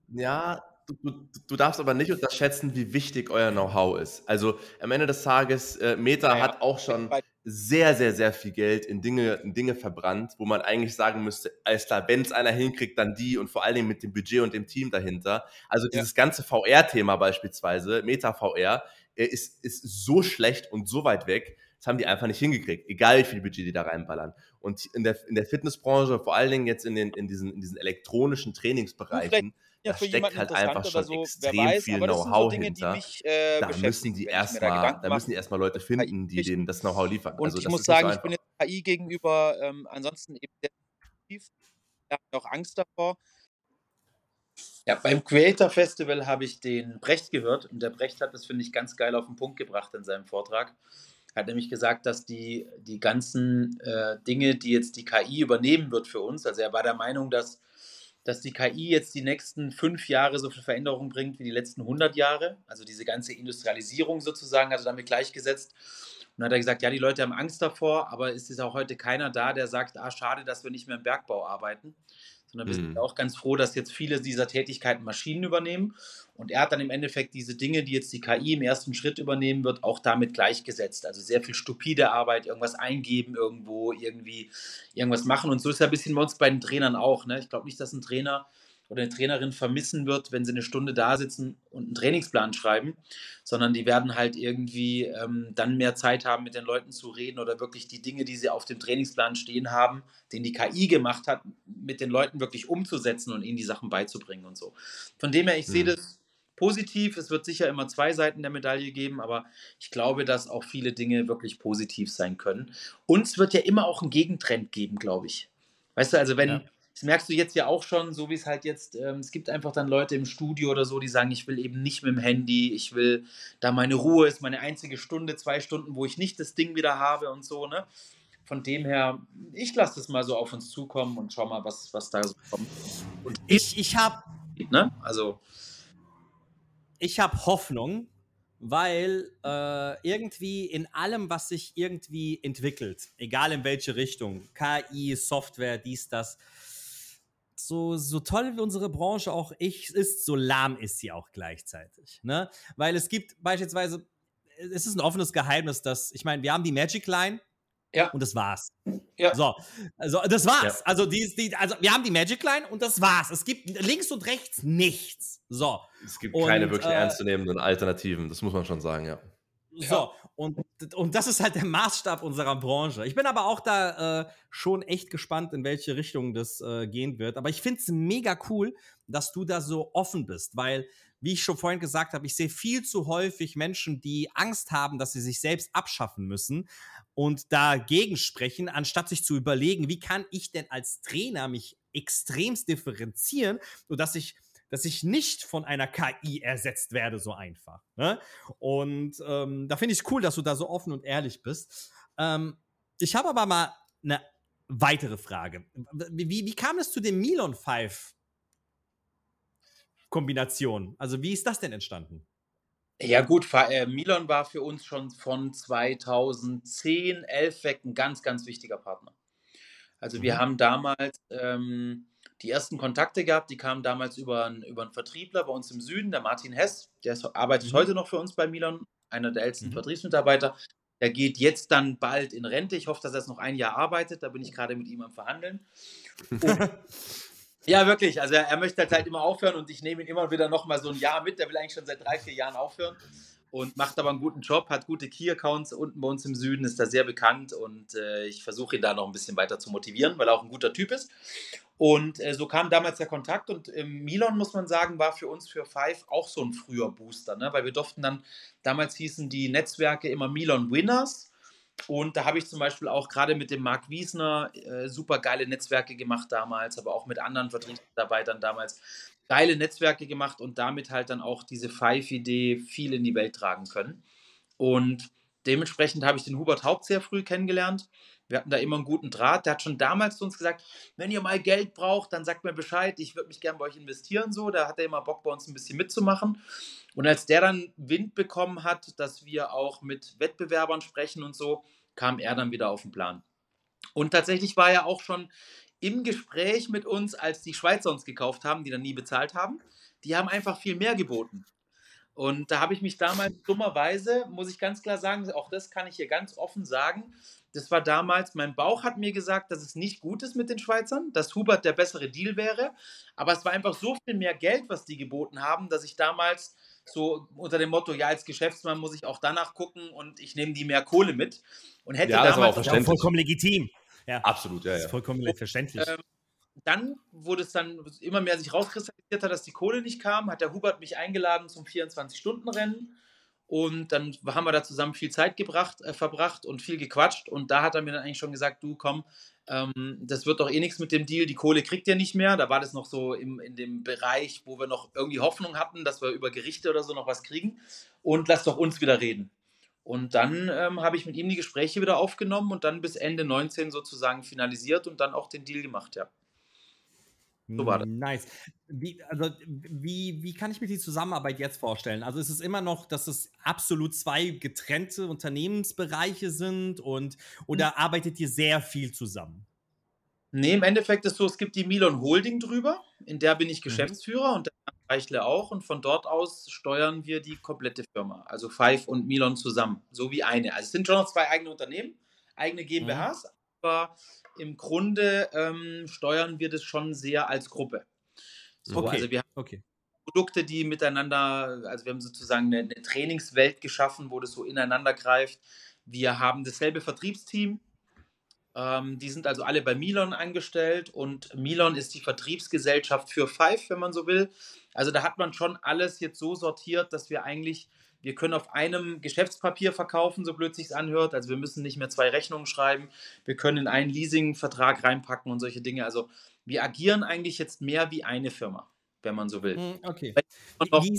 Ja, du, du, du darfst aber nicht unterschätzen, wie wichtig euer Know-how ist. Also am Ende des Tages, äh, Meta Ja, ja. hat auch schon sehr, sehr, sehr viel Geld in Dinge, in Dinge verbrannt, wo man eigentlich sagen müsste, alles klar, wenn es einer hinkriegt, dann die und vor allen Dingen mit dem Budget und dem Team dahinter. Also dieses ganze VR-Thema beispielsweise, Meta-VR, äh, ist, ist so schlecht und so weit weg, das haben die einfach nicht hingekriegt, egal wie viel Budget die da reinballern. Und in der, in der Fitnessbranche, vor allen Dingen jetzt in, den, in, diesen, in diesen elektronischen Trainingsbereichen, ja, da für steckt jemanden halt interessant einfach oder schon so, wer extrem weiß, viel aber das sind so Know-how Dinge, hinter. die mich äh, da müssen die erstmal, da mache. müssen die erstmal Leute finden, die denen das Know-how liefern. Und also ich das muss sagen, so ich bin jetzt KI gegenüber ähm, ansonsten eben sehr aktiv. Ich habe auch Angst davor. Ja, beim Creator Festival habe ich den Brecht gehört und der Brecht hat das, finde ich, ganz geil auf den Punkt gebracht in seinem Vortrag. Er hat nämlich gesagt, dass die, die ganzen äh, Dinge, die jetzt die KI übernehmen wird für uns, also er war der Meinung, dass, dass die KI jetzt die nächsten fünf Jahre so viel Veränderung bringt wie die letzten 100 Jahre, also diese ganze Industrialisierung sozusagen, also damit gleichgesetzt. Und dann hat er gesagt, ja, die Leute haben Angst davor, aber es ist auch heute keiner da, der sagt, ah, schade, dass wir nicht mehr im Bergbau arbeiten. Sondern wir sind Mhm. auch ganz froh, dass jetzt viele dieser Tätigkeiten Maschinen übernehmen. Und er hat dann im Endeffekt diese Dinge, die jetzt die KI im ersten Schritt übernehmen wird, auch damit gleichgesetzt. Also sehr viel stupide Arbeit, irgendwas eingeben irgendwo, irgendwie irgendwas machen. Und so ist ja ein bisschen bei uns bei den Trainern auch. Ne? Ich glaube nicht, dass ein Trainer oder eine Trainerin vermissen wird, wenn sie eine Stunde da sitzen und einen Trainingsplan schreiben, sondern die werden halt irgendwie ähm, dann mehr Zeit haben, mit den Leuten zu reden oder wirklich die Dinge, die sie auf dem Trainingsplan stehen haben, den die KI gemacht hat, mit den Leuten wirklich umzusetzen und ihnen die Sachen beizubringen und so. Von dem her, ich sehe Mhm. das positiv. Es wird sicher immer zwei Seiten der Medaille geben, aber ich glaube, dass auch viele Dinge wirklich positiv sein können. Und es wird ja immer auch einen Gegentrend geben, glaube ich. Weißt du, also wenn, Ja. Das merkst du jetzt ja auch schon, so wie es halt jetzt, ähm, es gibt einfach dann Leute im Studio oder so, die sagen, ich will eben nicht mit dem Handy, ich will da meine Ruhe, ist meine einzige Stunde, zwei Stunden, wo ich nicht das Ding wieder habe und so, ne? Von dem her, ich lasse das mal so auf uns zukommen und schau mal, was, was da so kommt. Und Ich, ich habe ne? Also, ich hab Hoffnung, weil äh, irgendwie in allem, was sich irgendwie entwickelt, egal in welche Richtung, KI, Software, dies, das, so, so toll wie unsere Branche auch ich, ist, so lahm ist sie auch gleichzeitig. Ne? Weil es gibt beispielsweise, es ist ein offenes Geheimnis, dass, ich meine, wir haben die Magic Line Ja. und das war's. Ja. So, also das war's. Ja. Also, die, die, also wir haben die Magic Line und das war's. Es gibt links und rechts nichts. So. Es gibt Und, keine wirklich äh, ernstzunehmenden Alternativen, das muss man schon sagen, ja. So, und, und das ist halt der Maßstab unserer Branche. Ich bin aber auch da äh, schon echt gespannt, in welche Richtung das äh, gehen wird. Aber ich finde es mega cool, dass du da so offen bist, weil, wie ich schon vorhin gesagt habe, ich sehe viel zu häufig Menschen, die Angst haben, dass sie sich selbst abschaffen müssen und dagegen sprechen, anstatt sich zu überlegen, wie kann ich denn als Trainer mich extremst differenzieren, sodass ich dass ich nicht von einer KI ersetzt werde, so einfach. Ne? Und ähm, da finde ich es cool, dass du da so offen und ehrlich bist. Ähm, Ich habe aber mal eine weitere Frage. Wie, wie kam es zu dem Milon 5 Kombination? Also wie ist das denn entstanden? Ja gut, äh, Milon war für uns schon von 2010, 11 weg ein ganz, ganz wichtiger Partner. Also wir mhm. haben damals ähm, die ersten Kontakte gehabt, die kamen damals über, über einen Vertriebler bei uns im Süden, der Martin Hess, der ist, arbeitet mhm. heute noch für uns bei Milon, einer der ältesten mhm. Vertriebsmitarbeiter. Der geht jetzt dann bald in Rente. Ich hoffe, dass er es noch ein Jahr arbeitet. Da bin ich gerade mit ihm am Verhandeln. ja, wirklich. Also er, er möchte halt, halt immer aufhören und ich nehme ihn immer wieder noch mal so ein Jahr mit. Der will eigentlich schon seit drei, vier Jahren aufhören und macht aber einen guten Job, hat gute Key-Accounts unten bei uns im Süden, ist da sehr bekannt und äh, ich versuche ihn da noch ein bisschen weiter zu motivieren, weil er auch ein guter Typ ist. Und äh, so kam damals der Kontakt und äh, Milon, muss man sagen, war für uns für Five auch so ein früher Booster, ne? weil wir durften dann, damals hießen die Netzwerke immer Milon Winners. Und da habe ich zum Beispiel auch gerade mit dem Marc Wiesner äh, super geile Netzwerke gemacht damals, aber auch mit anderen Vertriebsmitarbeitern damals geile Netzwerke gemacht und damit halt dann auch diese Five-Idee viel in die Welt tragen können. Und dementsprechend habe ich den Hubert Haupt sehr früh kennengelernt wir hatten da immer einen guten Draht. Der hat schon damals zu uns gesagt, wenn ihr mal Geld braucht, dann sagt mir Bescheid, ich würde mich gerne bei euch investieren. So, da hat er immer Bock bei uns ein bisschen mitzumachen. Und als der dann Wind bekommen hat, dass wir auch mit Wettbewerbern sprechen und so, kam er dann wieder auf den Plan. Und tatsächlich war er auch schon im Gespräch mit uns, als die Schweizer uns gekauft haben, die dann nie bezahlt haben. Die haben einfach viel mehr geboten. Und da habe ich mich damals dummerweise, muss ich ganz klar sagen, auch das kann ich hier ganz offen sagen, das war damals, mein Bauch hat mir gesagt, dass es nicht gut ist mit den Schweizern, dass Hubert der bessere Deal wäre. Aber es war einfach so viel mehr Geld, was die geboten haben, dass ich damals so unter dem Motto, ja, als Geschäftsmann muss ich auch danach gucken und ich nehme die mehr Kohle mit. Und hätte ja, damals. Das auch vollkommen legitim. Ja. Absolut, ja. Das ist vollkommen und, verständlich. Ähm, dann wurde es dann immer mehr sich rauskristallisiert hat, dass die Kohle nicht kam, hat der Hubert mich eingeladen zum 24-Stunden-Rennen. Und dann haben wir da zusammen viel Zeit gebracht, äh, verbracht und viel gequatscht. Und da hat er mir dann eigentlich schon gesagt, du komm, ähm, das wird doch eh nichts mit dem Deal, die Kohle kriegt ihr nicht mehr. Da war das noch so im, in dem Bereich, wo wir noch irgendwie Hoffnung hatten, dass wir über Gerichte oder so noch was kriegen. Und lass doch uns wieder reden. Und dann ähm, habe ich mit ihm die Gespräche wieder aufgenommen und dann bis Ende 19 sozusagen finalisiert und dann auch den Deal gemacht, ja. So war das. Nice. Wie, also, wie, wie kann ich mir die Zusammenarbeit jetzt vorstellen? Also ist es immer noch, dass es absolut zwei getrennte Unternehmensbereiche sind und oder mhm. arbeitet ihr sehr viel zusammen? Nee, im Endeffekt ist es so, es gibt die Milon Holding drüber, in der bin ich mhm. Geschäftsführer mhm. und der Reichle auch und von dort aus steuern wir die komplette Firma, also Five und Milon zusammen, so wie eine. Also es sind schon noch zwei eigene Unternehmen, eigene GmbHs, mhm. aber im Grunde ähm, steuern wir das schon sehr als Gruppe. So, okay. Also wir haben okay. Produkte, die miteinander, also wir haben sozusagen eine, eine Trainingswelt geschaffen, wo das so ineinander greift. Wir haben dasselbe Vertriebsteam. Ähm, die sind also alle bei Milon angestellt und Milon ist die Vertriebsgesellschaft für Five, wenn man so will. Also da hat man schon alles jetzt so sortiert, dass wir eigentlich wir können auf einem Geschäftspapier verkaufen, so blöd sich anhört. Also wir müssen nicht mehr zwei Rechnungen schreiben. Wir können in einen Leasingvertrag reinpacken und solche Dinge. Also wir agieren eigentlich jetzt mehr wie eine Firma, wenn man so will. Hm, okay. Weil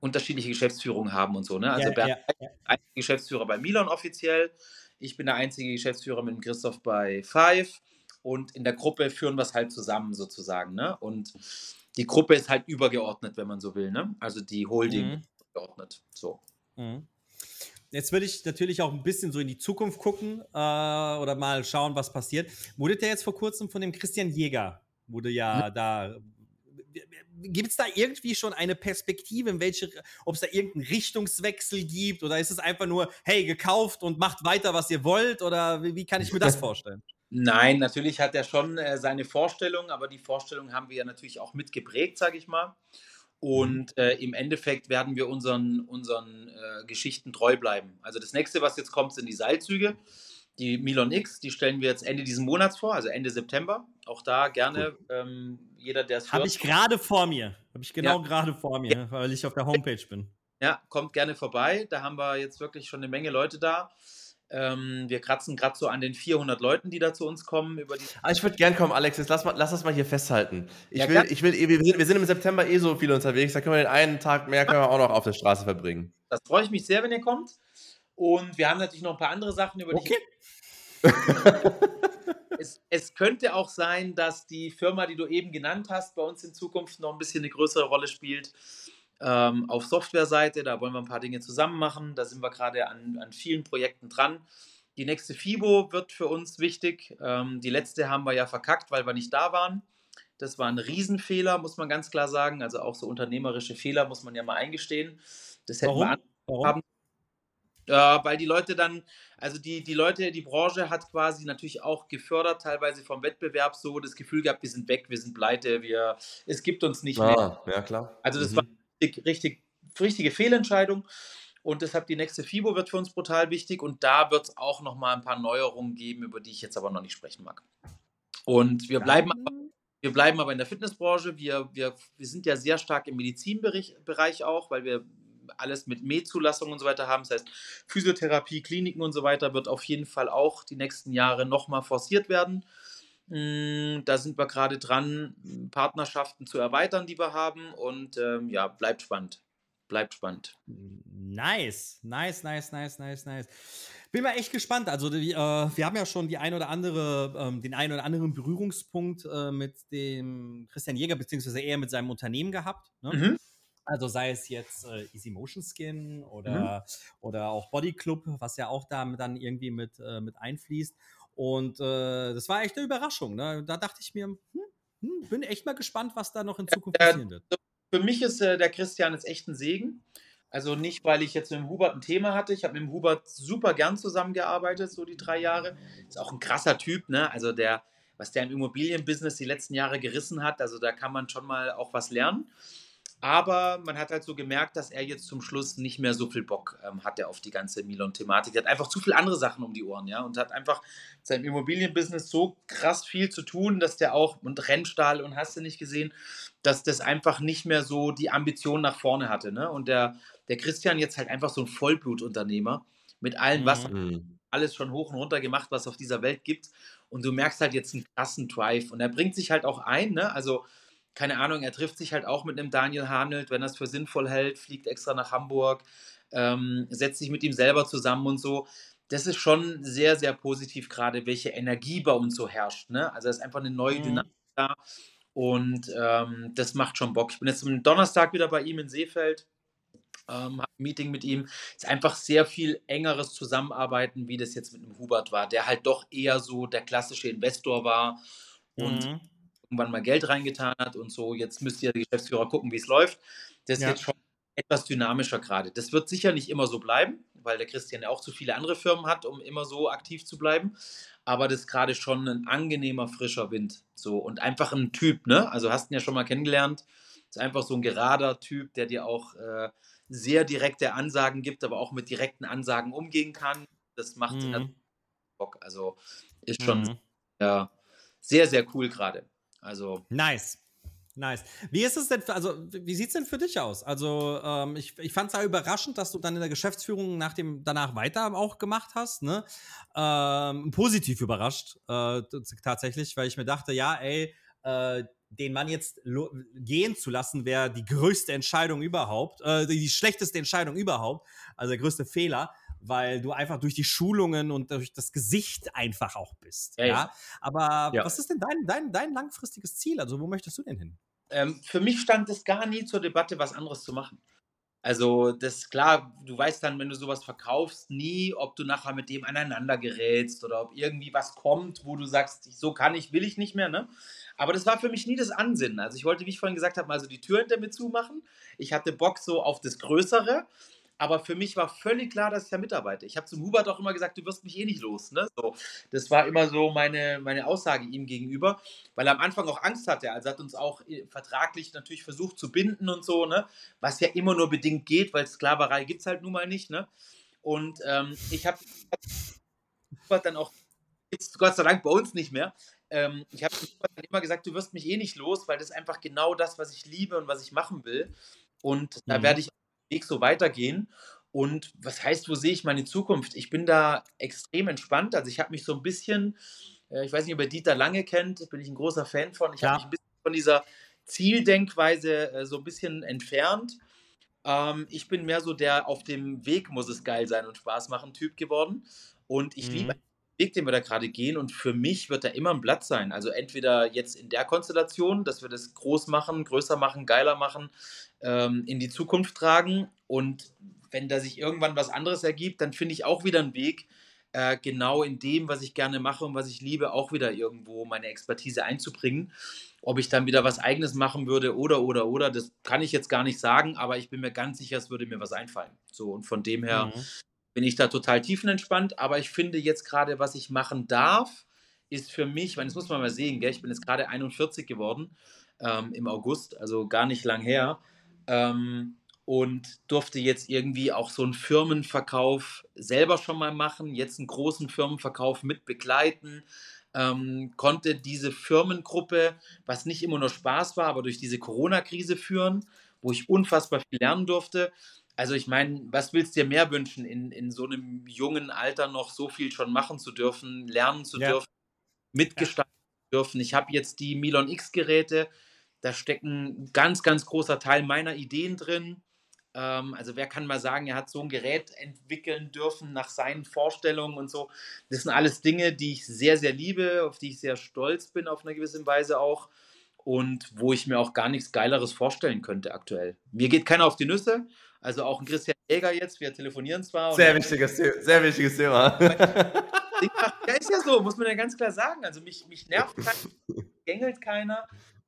unterschiedliche Geschäftsführungen haben und so. Ne? Also ja, ja, ja. ein Geschäftsführer bei Milan offiziell. Ich bin der einzige Geschäftsführer mit Christoph bei Five. Und in der Gruppe führen wir es halt zusammen sozusagen. Ne? Und die Gruppe ist halt übergeordnet, wenn man so will. Ne? Also die Holding mhm geordnet. So. Mhm. Jetzt würde ich natürlich auch ein bisschen so in die Zukunft gucken äh, oder mal schauen, was passiert. Wurde der jetzt vor kurzem von dem Christian Jäger, wurde ja mhm. da. Gibt es da irgendwie schon eine Perspektive, in welche, ob es da irgendeinen Richtungswechsel gibt oder ist es einfach nur, hey, gekauft und macht weiter, was ihr wollt oder wie, wie kann ich mir das vorstellen? Nein, natürlich hat er schon äh, seine Vorstellung, aber die Vorstellung haben wir ja natürlich auch mitgeprägt, sage ich mal. Mhm. Und äh, im Endeffekt werden wir unseren, unseren äh, Geschichten treu bleiben. Also das nächste, was jetzt kommt, sind die Seilzüge. Die Milon X, die stellen wir jetzt Ende dieses Monats vor, also Ende September. Auch da gerne ähm, jeder, der es Habe ich gerade vor mir. Habe ich genau ja. gerade vor mir, ja. weil ich auf der Homepage bin. Ja, kommt gerne vorbei. Da haben wir jetzt wirklich schon eine Menge Leute da. Ähm, wir kratzen gerade so an den 400 Leuten, die da zu uns kommen. Über die ah, ich würde gern kommen, Alex. Jetzt lass, mal, lass das mal hier festhalten. Ich ja, will, ich will, wir sind, wir sind im September eh so viel unterwegs. Da können wir den einen Tag mehr können wir auch noch auf der Straße verbringen. Das freue ich mich sehr, wenn ihr kommt. Und wir haben natürlich noch ein paar andere Sachen, über die Okay. es, es könnte auch sein, dass die Firma, die du eben genannt hast, bei uns in Zukunft noch ein bisschen eine größere Rolle spielt. Ähm, auf Softwareseite, da wollen wir ein paar Dinge zusammen machen. Da sind wir gerade an, an vielen Projekten dran. Die nächste FIBO wird für uns wichtig. Ähm, die letzte haben wir ja verkackt, weil wir nicht da waren. Das war ein Riesenfehler, muss man ganz klar sagen. Also auch so unternehmerische Fehler muss man ja mal eingestehen. Das hätten wir Warum? Warum? haben- ja, weil die Leute dann, also die, die Leute, die Branche hat quasi natürlich auch gefördert, teilweise vom Wettbewerb so das Gefühl gehabt, wir sind weg, wir sind pleite, wir, es gibt uns nicht mehr. Ah, ja klar. Also das Mhm. war richtig, richtig, richtige Fehlentscheidung. Und deshalb die nächste FIBO wird für uns brutal wichtig und da wird es auch nochmal ein paar Neuerungen geben, über die ich jetzt aber noch nicht sprechen mag. Und wir bleiben aber wir bleiben aber in der Fitnessbranche. Wir, wir, wir sind ja sehr stark im Medizinbereich Bereich auch, weil wir alles mit Med-Zulassung und so weiter haben. Das heißt, Physiotherapie, Kliniken und so weiter wird auf jeden Fall auch die nächsten Jahre nochmal forciert werden. Mm, Da sind wir gerade dran, Partnerschaften zu erweitern, die wir haben. Und ähm, ja, bleibt spannend. Bleibt spannend. Nice, nice, nice, nice, nice, nice. Bin mal echt gespannt. Also die, äh, wir haben ja schon die ein oder andere, ähm, den einen oder anderen Berührungspunkt äh, mit dem Christian Jäger beziehungsweise eher mit seinem Unternehmen gehabt. Ne? Mhm. Also sei es jetzt äh, Easy Motion Skin oder, oder auch Body Club, was ja auch da dann irgendwie mit, äh, mit einfließt. Und äh, das war echt eine Überraschung. Ne? Da dachte ich mir, hm, hm, bin echt mal gespannt, was da noch in Zukunft passieren wird. Für mich ist äh, der Christian jetzt echt ein Segen. Also nicht, weil ich jetzt mit dem Hubert ein Thema hatte. Ich habe mit dem Hubert super gern zusammengearbeitet, so die drei Jahre. Ist auch ein krasser Typ, ne? Also der, was der im Immobilienbusiness die letzten Jahre gerissen hat, also da kann man schon mal auch was lernen. Aber man hat halt so gemerkt, dass er jetzt zum Schluss nicht mehr so viel Bock ähm, hatte auf die ganze Milon-Thematik. Er hat einfach zu viele andere Sachen um die Ohren, ja, und hat einfach seinem Immobilienbusiness so krass viel zu tun, dass der auch, und Rennstall und hast du nicht gesehen, dass das einfach nicht mehr so die Ambition nach vorne hatte. Ne? Und der, der Christian jetzt halt einfach so ein Vollblutunternehmer mit allen Mhm. was Mhm. alles schon hoch und runter gemacht, was es auf dieser Welt gibt. Und du merkst halt jetzt einen krassen Drive. Und er bringt sich halt auch ein, ne? Also, keine Ahnung, er trifft sich halt auch mit einem Daniel Hanelt, wenn er es für sinnvoll hält, fliegt extra nach Hamburg, ähm, setzt sich mit ihm selber zusammen und so. Das ist schon sehr, sehr positiv, gerade welche Energie bei uns so herrscht. Ne? Also, es ist einfach eine neue Mhm. Dynamik da. Und ähm, das macht schon Bock. Ich bin jetzt am Donnerstag wieder bei ihm in Seefeld ähm, hab ein Meeting mit ihm. Ist einfach sehr viel engeres Zusammenarbeiten, wie das jetzt mit dem Hubert war, der halt doch eher so der klassische Investor war und Mhm. Irgendwann mal Geld reingetan hat und so. Jetzt müsst ihr Geschäftsführer gucken, wie es läuft. Das ist Ja. jetzt schon etwas dynamischer gerade. Das wird sicher nicht immer so bleiben, weil der Christian ja auch zu viele andere Firmen hat, um immer so aktiv zu bleiben. Aber das ist gerade schon ein angenehmer, frischer Wind. So und einfach ein Typ, ne? Also hast ihn ja schon mal kennengelernt. Ist einfach so ein gerader Typ, der dir auch äh, sehr direkte Ansagen gibt, aber auch mit direkten Ansagen umgehen kann. Das macht Mhm. Bock. Also ist schon Mhm. ja, sehr, sehr cool gerade. Also Nice. Nice. Wie ist es denn, also wie sieht es denn für dich aus? Also ähm, ich, ich fand es ja überraschend, dass du dann in der Geschäftsführung nach dem, danach weiter auch gemacht hast. Ne? Ähm, positiv überrascht äh, tatsächlich, weil ich mir dachte, ja, ey, äh, den Mann jetzt gehen zu lassen, wäre die größte Entscheidung überhaupt, äh, die schlechteste Entscheidung überhaupt, also der größte Fehler, weil du einfach durch die Schulungen und durch das Gesicht einfach auch bist. Ja, Ja, aber Ja. was ist denn dein, dein, dein langfristiges Ziel? Also wo möchtest du denn hin? ähm, für mich stand es gar nie zur Debatte, was anderes zu machen. Also, das ist klar, du weißt dann, wenn du sowas verkaufst, nie, ob du nachher mit dem aneinander gerätst oder ob irgendwie was kommt, wo du sagst, so kann ich, will ich nicht mehr, ne? Aber das war für mich nie das Ansinnen. Also, ich wollte, wie ich vorhin gesagt habe, mal so die Tür hinter mir zumachen. Ich hatte Bock so auf das Größere. Aber für mich war völlig klar, dass ich da mitarbeite. Ich habe zum Hubert auch immer gesagt, du wirst mich eh nicht los. Ne? So, das war immer so meine, meine Aussage ihm gegenüber, weil er am Anfang auch Angst hatte. Also hat uns auch äh, vertraglich natürlich versucht zu binden und so, ne? was ja immer nur bedingt geht, weil Sklaverei gibt es halt nun mal nicht. Ne? Und ähm, ich habe Hubert dann auch, jetzt Gott sei Dank bei uns nicht mehr, ähm, ich habe dann immer gesagt, du wirst mich eh nicht los, weil das ist einfach genau das, was ich liebe und was ich machen will. Und da Mhm. werde ich Weg so weitergehen. Und was heißt, wo sehe ich meine Zukunft? Ich bin da extrem entspannt. Also ich habe mich so ein bisschen, äh, ich weiß nicht, ob ihr Dieter Lange kennt, bin ich ein großer Fan von. Ich Ja. habe mich ein bisschen von dieser Zieldenkweise äh, so ein bisschen entfernt Ähm, ich bin mehr so der auf dem Weg muss es geil sein und Spaß machen Typ geworden. Und ich Mhm. liebe Weg, den wir da gerade gehen. Und für mich wird da immer ein Blatt sein. Also entweder jetzt in der Konstellation, dass wir das groß machen, größer machen, geiler machen, ähm, in die Zukunft tragen. Und wenn da sich irgendwann was anderes ergibt, dann finde ich auch wieder einen Weg, äh, genau in dem, was ich gerne mache und was ich liebe, auch wieder irgendwo meine Expertise einzubringen. Ob ich dann wieder was Eigenes machen würde oder, oder, oder, das kann ich jetzt gar nicht sagen, aber ich bin mir ganz sicher, es würde mir was einfallen. So, und von dem her Mhm. Bin ich da total tiefenentspannt, aber ich finde jetzt gerade, was ich machen darf, ist für mich, ich meine, das muss man mal sehen, gell? ich bin jetzt gerade 41 geworden ähm, im August, also gar nicht lang her. Ähm, und durfte jetzt irgendwie auch so einen Firmenverkauf selber schon mal machen, jetzt einen großen Firmenverkauf mit begleiten, ähm, konnte diese Firmengruppe, was nicht immer nur Spaß war, aber durch diese Corona-Krise führen, wo ich unfassbar viel lernen durfte. Also ich meine, was willst du dir mehr wünschen, in, in so einem jungen Alter noch so viel schon machen zu dürfen, lernen zu Ja. dürfen, mitgestalten zu dürfen. Ich habe jetzt die Milon X-Geräte, da stecken ein ganz, ganz großer Teil meiner Ideen drin. Ähm, also wer kann mal sagen, er hat so ein Gerät entwickeln dürfen nach seinen Vorstellungen und so. Das sind alles Dinge, die ich sehr, sehr liebe, auf die ich sehr stolz bin auf eine gewisse Weise auch und wo ich mir auch gar nichts Geileres vorstellen könnte aktuell. Mir geht keiner auf die Nüsse, also auch ein Christian Jäger jetzt, wir telefonieren zwar. und- Sehr wichtiges, sehr wichtiges Thema. ja, ist ja so, muss man ja ganz klar sagen. Also mich, mich nervt keiner, gängelt keiner.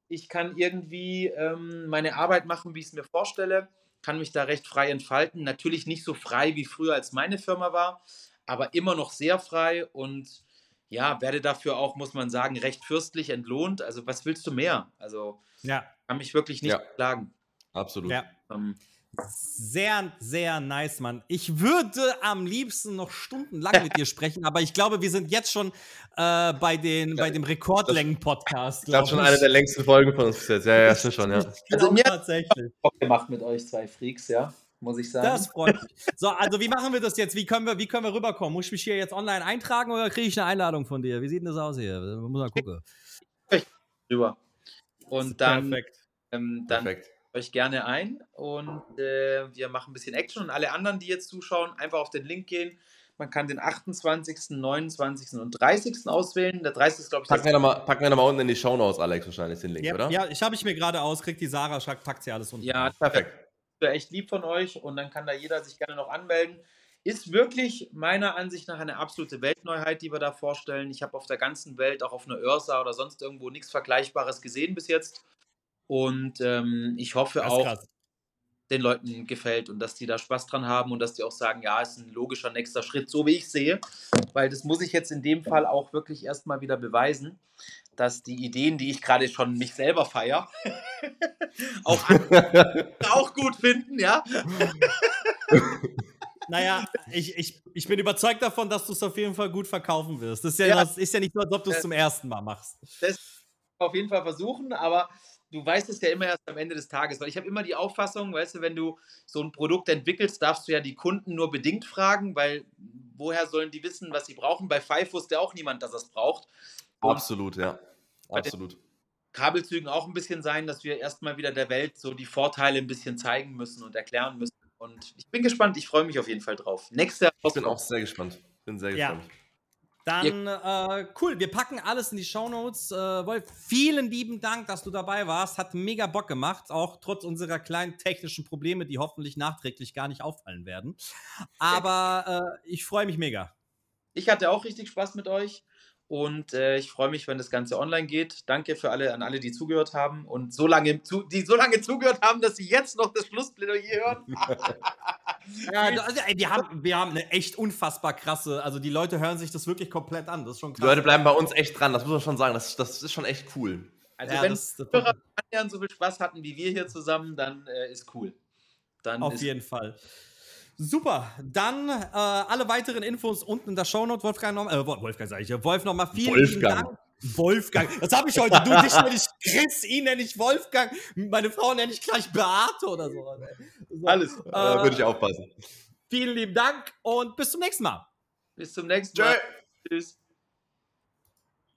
Ich kann irgendwie ähm, meine Arbeit machen, wie ich es mir vorstelle, kann mich da recht frei entfalten. Natürlich nicht so frei wie früher, als meine Firma war, aber immer noch sehr frei und ja, werde dafür auch, muss man sagen, recht fürstlich entlohnt. Also was willst du mehr? Also Ja, kann mich wirklich nicht Ja. beklagen. Absolut. ja. Ähm, Sehr, sehr nice, Mann. Ich würde am liebsten noch stundenlang mit dir sprechen, aber ich glaube, wir sind jetzt schon äh, bei, den, bei dem Rekordlängen-Podcast. Ich glaube schon eine der längsten Folgen von uns bis jetzt. Ja, ja, stimmt schon, ja. Ich Also mir- tatsächlich. Bock gemacht mit euch zwei Freaks, ja, muss ich sagen. Das freut mich. So, also wie machen wir das jetzt? Wie können wir, wie können wir rüberkommen? Muss ich mich hier jetzt online eintragen oder kriege ich eine Einladung von dir? Wie sieht denn das aus hier? Muss mal gucken. drüber. Und dann, Perfekt. ähm, dann Perfekt. Euch gerne ein und äh, wir machen ein bisschen Action und alle anderen, die jetzt zuschauen, einfach auf den Link gehen. Man kann den 28., 29. und 30. auswählen. Der 30. ist, glaube ich, Packen wir nochmal noch mal unten in die Shownotes, Alex, wahrscheinlich den Link, Ja, oder? ja, ich habe ich mir gerade aus, kriegt die Sarah, schack- packt sie alles unten. Ja, Perfekt. wäre echt lieb von euch und dann kann da jeder sich gerne noch anmelden. Ist wirklich meiner Ansicht nach eine absolute Weltneuheit, die wir da vorstellen. Ich habe auf der ganzen Welt, auch auf einer Ursa oder sonst irgendwo, nichts Vergleichbares gesehen bis jetzt. Und ähm, ich hoffe auch, krass. den Leuten gefällt und dass die da Spaß dran haben und dass die auch sagen, ja, ist ein logischer nächster Schritt, so wie ich sehe. Weil das muss ich jetzt in dem Fall auch wirklich erstmal wieder beweisen, dass die Ideen, die ich gerade schon mich selber feiere, auch auch gut finden, ja. Naja, ich, ich, ich bin überzeugt davon, dass du es auf jeden Fall gut verkaufen wirst. Das ist ja, Ja. Das ist ja nicht so, als ob du es zum ersten Mal machst. das auf jeden Fall versuchen, aber du weißt es ja immer erst am Ende des Tages, weil ich habe immer die Auffassung, weißt du, wenn du so ein Produkt entwickelst, darfst du ja die Kunden nur bedingt fragen, weil woher sollen die wissen, was sie brauchen? Bei Five wusste auch niemand, dass er es braucht. Und Absolut, ja. Absolut. Kabelzügen auch ein bisschen sein, dass wir erstmal wieder der Welt so die Vorteile ein bisschen zeigen müssen und erklären müssen. Und ich bin gespannt, ich freue mich auf jeden Fall drauf. Nächste Ich bin auch sehr gespannt. Bin sehr Ja. Dann, äh, cool, wir packen alles in die Shownotes. Äh, Wolf, vielen lieben Dank, dass du dabei warst. Hat mega Bock gemacht, auch trotz unserer kleinen technischen Probleme, die hoffentlich nachträglich gar nicht auffallen werden. Aber äh, ich freue mich mega. Ich hatte auch richtig Spaß mit euch und äh, ich freue mich, wenn das Ganze online geht. Danke für alle, an alle, die zugehört haben und so lange, zu, die so lange zugehört haben, dass sie jetzt noch das Schlussplädoyer hören. Ja, also, ey, wir, haben, wir haben eine echt unfassbar krasse, also die Leute hören sich das wirklich komplett an. Das ist schon Die krass. Leute bleiben bei uns echt dran, das muss man schon sagen. Das, das ist schon echt cool. Also ja, wenn das, das, Hörer annähernd so viel Spaß hatten wie wir hier zusammen, dann äh, ist cool. Dann Auf ist jeden Fall. Super, dann äh, alle weiteren Infos unten in der Shownote. Wolfgang noch, äh, Wolf- Wolfgang sage ich, ja, Wolf nochmal vielen lieben Wolfgang. Dank. Wolfgang, das habe ich heute. Du, dich nenne ich Chris, ihn nenne ich Wolfgang, meine Frau nenne ich gleich Beate oder so. so alles. Äh, Würde ich aufpassen. Vielen lieben Dank und bis zum nächsten Mal. Bis zum nächsten Tschö. Mal. Tschüss.